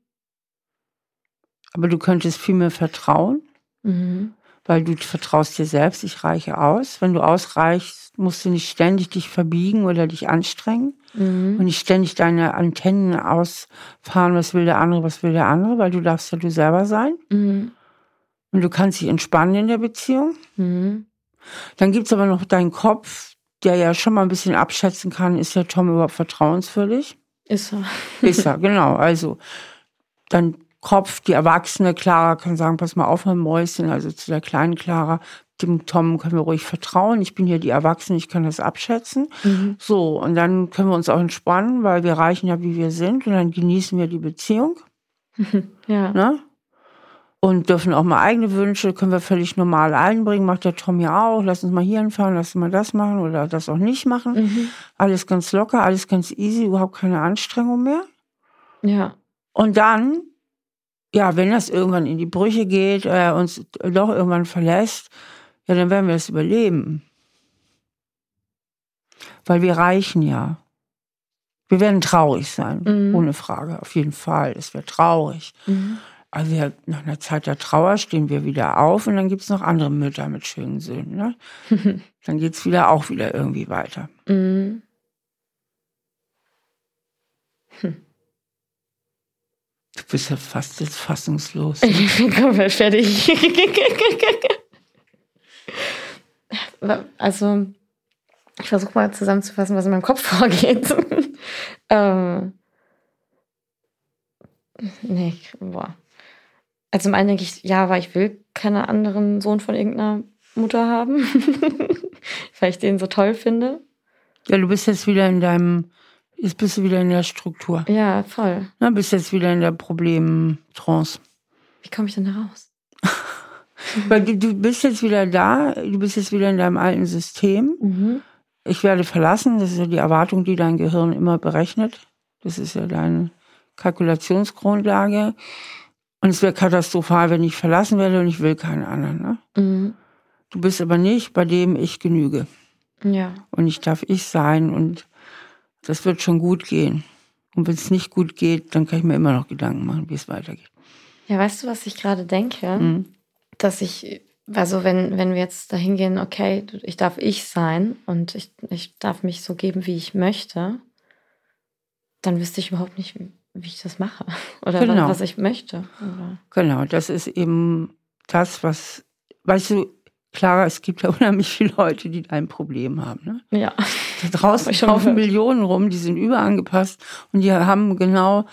Aber du könntest viel mehr vertrauen, Mhm. Weil du vertraust dir selbst, ich reiche aus. Wenn du ausreichst, musst du nicht ständig dich verbiegen oder dich anstrengen und Mhm. nicht ständig deine Antennen ausfahren, was will der andere, was will der andere, weil du darfst ja du selber sein. Mhm. Und du kannst dich entspannen in der Beziehung. Mhm. Dann gibt's aber noch deinen Kopf, der ja schon mal ein bisschen abschätzen kann, ist der Tom überhaupt vertrauenswürdig? Ist so. Ist er, [laughs] genau. Also dein Kopf, die Erwachsene Clara kann sagen, pass mal auf, mein Mäuschen, also zu der kleinen Clara, dem Tom können wir ruhig vertrauen. Ich bin hier die Erwachsene, ich kann das abschätzen. Mhm. So, und dann können wir uns auch entspannen, weil wir reichen ja, wie wir sind. Und dann genießen wir die Beziehung. [laughs] Ja. Ne? Und dürfen auch mal eigene Wünsche, können wir völlig normal einbringen. Macht der Tom ja auch. Lass uns mal hier hinfahren, lass uns mal das machen oder das auch nicht machen. Mhm. Alles ganz locker, alles ganz easy, überhaupt keine Anstrengung mehr. Ja. Und dann, ja, wenn das irgendwann in die Brüche geht, er uns doch irgendwann verlässt, ja, dann werden wir es überleben. Weil wir reichen ja. Wir werden traurig sein, Mhm. ohne Frage, auf jeden Fall. Es wird traurig. Mhm. Aber wir, nach einer Zeit der Trauer stehen wir wieder auf und dann gibt's noch andere Mütter mit schönen Söhnen. Ne? [laughs] Dann geht's wieder auch wieder irgendwie weiter. Mhm. Du bist ja fast jetzt fassungslos. Ich bin komplett fertig. also, ich versuche mal zusammenzufassen, was in meinem Kopf [laughs] vorgeht. ähm, nee, ich- boah. Also zum einen denke ich, ja, weil ich will keinen anderen Sohn von irgendeiner Mutter haben, [laughs] weil ich den so toll finde. Ja, du bist jetzt wieder in deinem, jetzt bist du wieder in der Struktur. Ja, voll. Ne, bist jetzt wieder in der Problemtrance. Wie komme ich denn da raus? [laughs] Weil du, du bist jetzt wieder da, du bist jetzt wieder in deinem alten System. Mhm. Ich werde verlassen, das ist ja die Erwartung, die dein Gehirn immer berechnet. Das ist ja deine Kalkulationsgrundlage. Und es wäre katastrophal, wenn ich verlassen werde und ich will keinen anderen. Ne? Mhm. Du bist aber nicht, bei dem ich genüge. Ja. Und ich darf ich sein und das wird schon gut gehen. Und wenn es nicht gut geht, dann kann ich mir immer noch Gedanken machen, wie es weitergeht. Ja, weißt du, was ich gerade denke? Mhm. Dass ich, also wenn, wenn wir jetzt dahin gehen, okay, ich darf ich sein und ich, ich darf mich so geben, wie ich möchte, dann wüsste ich überhaupt nicht, wie, ich das mache. [laughs] Oder Genau. was, was ich möchte. Oder, Genau, das ist eben das, was, weißt du, Clara, es gibt ja [laughs] unheimlich viele Leute, die ein Problem haben. Ne? ja. Da draußen laufen. Millionen rum, die sind überangepasst und die haben genau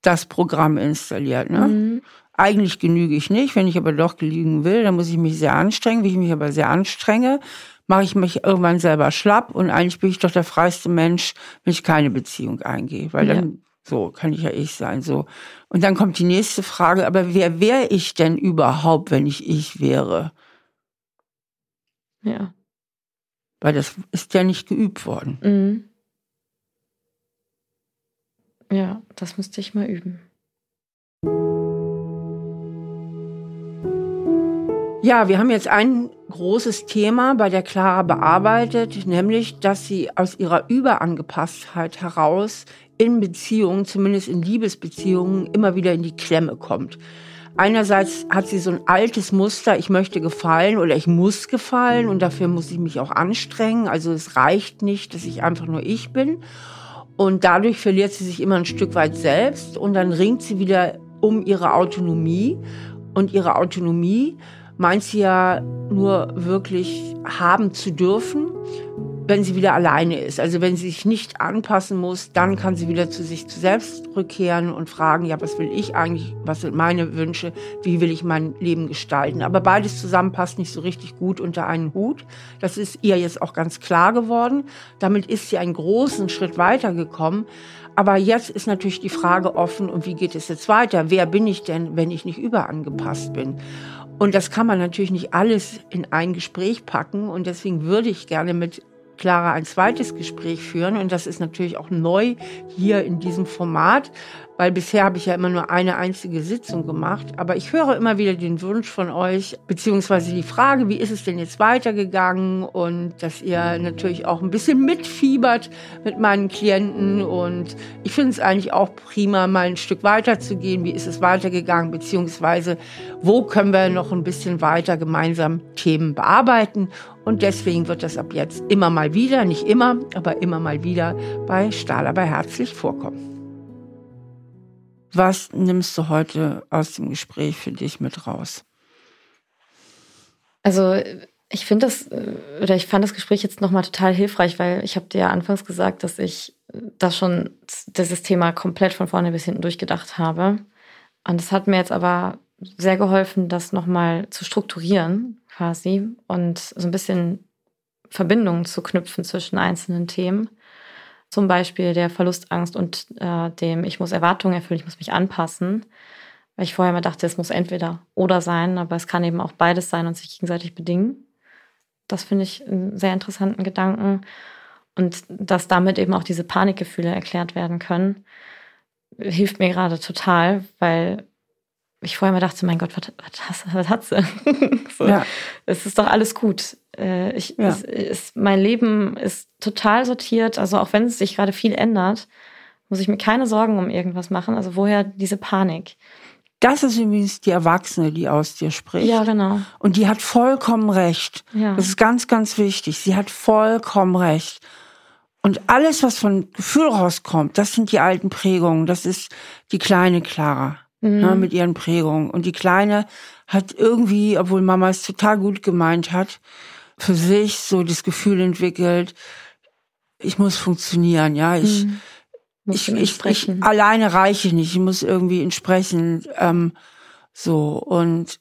das Programm installiert. Ne? Mhm. Eigentlich genüge ich nicht, wenn ich aber doch genügen will, dann muss ich mich sehr anstrengen. Wenn ich mich aber sehr anstrenge, mache ich mich irgendwann selber schlapp und eigentlich bin ich doch der freiste Mensch, wenn ich keine Beziehung eingehe, weil dann so kann ich ja ich sein so. Und dann kommt die nächste Frage, aber wer wäre ich denn überhaupt, wenn ich ich wäre? Ja. Weil das ist ja nicht geübt worden. Mhm. Ja, das müsste ich mal üben. Ja, wir haben jetzt ein großes Thema bei der Clara bearbeitet, nämlich, dass sie aus ihrer Überangepasstheit heraus in Beziehungen, zumindest in Liebesbeziehungen, immer wieder in die Klemme kommt. Einerseits hat sie so ein altes Muster, ich möchte gefallen oder ich muss gefallen und dafür muss ich mich auch anstrengen. Also es reicht nicht, dass ich einfach nur ich bin. Und dadurch verliert sie sich immer ein Stück weit selbst und dann ringt sie wieder um ihre Autonomie. Und ihre Autonomie meint sie ja nur wirklich haben zu dürfen, wenn sie wieder alleine ist. Also wenn sie sich nicht anpassen muss, dann kann sie wieder zu sich selbst rückkehren und fragen, ja, was will ich eigentlich, was sind meine Wünsche, wie will ich mein Leben gestalten. Aber beides zusammen passt nicht so richtig gut unter einen Hut. Das ist ihr jetzt auch ganz klar geworden. Damit ist sie einen großen Schritt weitergekommen. Aber jetzt ist natürlich die Frage offen, und wie geht es jetzt weiter? Wer bin ich denn, wenn ich nicht überangepasst bin? Und das kann man natürlich nicht alles in ein Gespräch packen. Und deswegen würde ich gerne mit Clara ein zweites Gespräch führen. Und das ist natürlich auch neu hier in diesem Format weil bisher habe ich ja immer nur eine einzige Sitzung gemacht. Aber ich höre immer wieder den Wunsch von euch, beziehungsweise die Frage, wie ist es denn jetzt weitergegangen und dass ihr natürlich auch ein bisschen mitfiebert mit meinen Klienten. Und ich finde es eigentlich auch prima, mal ein Stück weiter zu gehen. Wie ist es weitergegangen, beziehungsweise wo können wir noch ein bisschen weiter gemeinsam Themen bearbeiten. Und deswegen wird das ab jetzt immer mal wieder, nicht immer, aber immer mal wieder bei Stahl aber herzlich vorkommen. Was nimmst du heute aus dem Gespräch für dich mit raus? Also ich finde das, oder ich fand das Gespräch jetzt nochmal total hilfreich, weil ich habe dir ja anfangs gesagt, dass ich das schon, dieses Thema komplett von vorne bis hinten durchgedacht habe. Und es hat mir jetzt aber sehr geholfen, das nochmal zu strukturieren quasi und so ein bisschen Verbindungen zu knüpfen zwischen einzelnen Themen zum Beispiel der Verlustangst und äh, dem, ich muss Erwartungen erfüllen, ich muss mich anpassen. Weil ich vorher mal dachte, es muss entweder oder sein, aber es kann eben auch beides sein und sich gegenseitig bedingen. Das finde ich einen sehr interessanten Gedanken. Und dass damit eben auch diese Panikgefühle erklärt werden können, hilft mir gerade total, weil ich vorher mal dachte, mein Gott, was, was, was hat sie? [laughs] so, ja. Es ist doch alles gut. Äh, ich, ja. es, es, mein Leben ist total sortiert. Also auch wenn es sich gerade viel ändert, muss ich mir keine Sorgen um irgendwas machen. Also woher diese Panik? Das ist übrigens die Erwachsene, die aus dir spricht. Ja, genau. Und die hat vollkommen recht. Ja. Das ist ganz, ganz wichtig. Sie hat vollkommen recht. Und alles, was von Gefühl rauskommt, das sind die alten Prägungen. Das ist die kleine Clara mhm. ne, mit ihren Prägungen. Und die Kleine hat irgendwie, obwohl Mama es total gut gemeint hat, für sich so das Gefühl entwickelt, ich muss funktionieren, ja, ich, mhm. ich, ich, ich, alleine reiche nicht, ich muss irgendwie entsprechend ähm, so und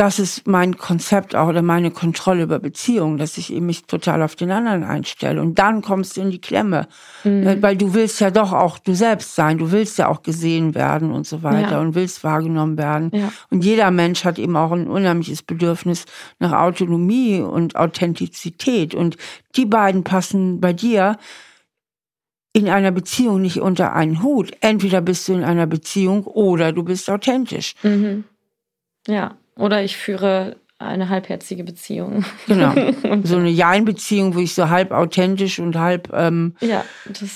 das ist mein Konzept auch oder meine Kontrolle über Beziehungen, dass ich eben mich total auf den anderen einstelle. Und dann kommst du in die Klemme. Mhm. Weil du willst ja doch auch du selbst sein. Du willst ja auch gesehen werden und so weiter ja. und willst wahrgenommen werden. Ja. Und jeder Mensch hat eben auch ein unheimliches Bedürfnis nach Autonomie und Authentizität. Und die beiden passen bei dir in einer Beziehung nicht unter einen Hut. Entweder bist du in einer Beziehung oder du bist authentisch. Mhm. Ja. Oder ich führe eine halbherzige Beziehung. Genau. [laughs] so eine Jein-Beziehung, wo ich so halb authentisch und halb ähm, ja,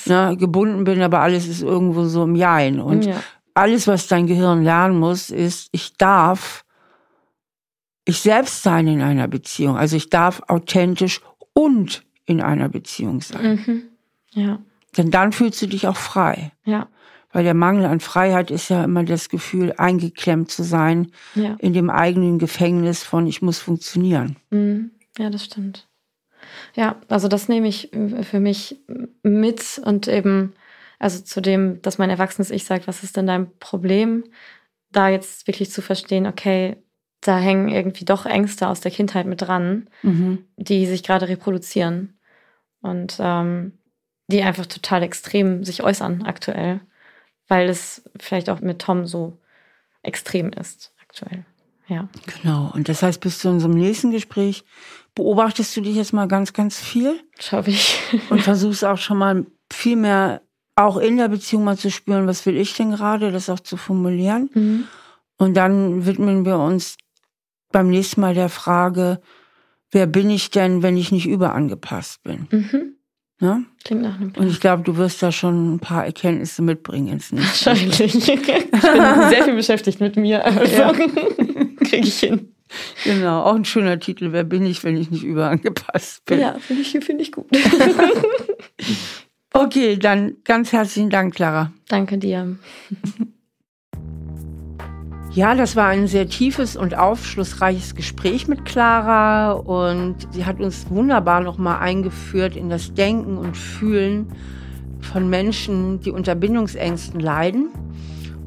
ne, gebunden bin, aber alles ist irgendwo so im Jein. Und ja. alles, was dein Gehirn lernen muss, ist, ich darf ich selbst sein in einer Beziehung. Also ich darf authentisch und in einer Beziehung sein. Mhm. Ja. Denn dann fühlst du dich auch frei. Ja. Weil der Mangel an Freiheit ist ja immer das Gefühl, eingeklemmt zu sein ja. in dem eigenen Gefängnis von ich muss funktionieren. Mhm. Ja, das stimmt. Ja, also das nehme ich für mich mit und eben, also zu dem, dass mein erwachsenes Ich sagt, was ist denn dein Problem? Da jetzt wirklich zu verstehen, okay, da hängen irgendwie doch Ängste aus der Kindheit mit dran, mhm. die sich gerade reproduzieren und ähm, die einfach total extrem sich äußern aktuell weil es vielleicht auch mit Tom so extrem ist aktuell. Ja. Genau. Und das heißt, bis zu unserem nächsten Gespräch beobachtest du dich jetzt mal ganz, ganz viel. Schaffe ich. und versuchst auch schon mal viel mehr auch in der Beziehung mal zu spüren, was will ich denn gerade, das auch zu formulieren. Mhm. Und dann widmen wir uns beim nächsten Mal der Frage, wer bin ich denn, wenn ich nicht überangepasst bin? Mhm. Ne? Klingt nach einem Plan. Und ich glaube, du wirst da schon ein paar Erkenntnisse mitbringen ins nächste Wahrscheinlich. [laughs] ich bin sehr viel beschäftigt mit mir. Also ja. [laughs] kriege ich hin. Genau, auch ein schöner Titel. Wer bin ich, wenn ich nicht überangepasst bin? Ja, finde ich, find ich gut. [laughs] okay, dann ganz herzlichen Dank, Clara. Danke dir. Ja, das war ein sehr tiefes und aufschlussreiches Gespräch mit Clara und sie hat uns wunderbar nochmal eingeführt in das Denken und Fühlen von Menschen, die unter Bindungsängsten leiden.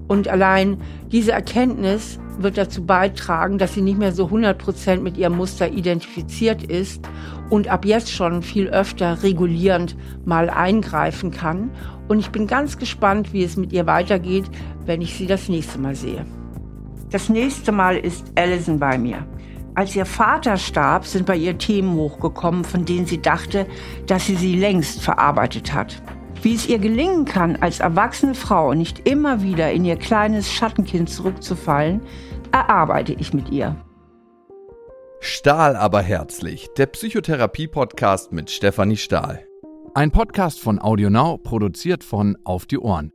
Und allein diese Erkenntnis wird dazu beitragen, dass sie nicht mehr so 100 Prozent mit ihrem Muster identifiziert ist und ab jetzt schon viel öfter regulierend mal eingreifen kann. Und ich bin ganz gespannt, wie es mit ihr weitergeht, wenn ich sie das nächste Mal sehe. Das nächste Mal ist Alison bei mir. Als ihr Vater starb, sind bei ihr Themen hochgekommen, von denen sie dachte, dass sie sie längst verarbeitet hat. Wie es ihr gelingen kann, als erwachsene Frau nicht immer wieder in ihr kleines Schattenkind zurückzufallen, erarbeite ich mit ihr. Stahl aber herzlich, der Psychotherapie-Podcast mit Stefanie Stahl. Ein Podcast von AudioNow, produziert von Auf die Ohren.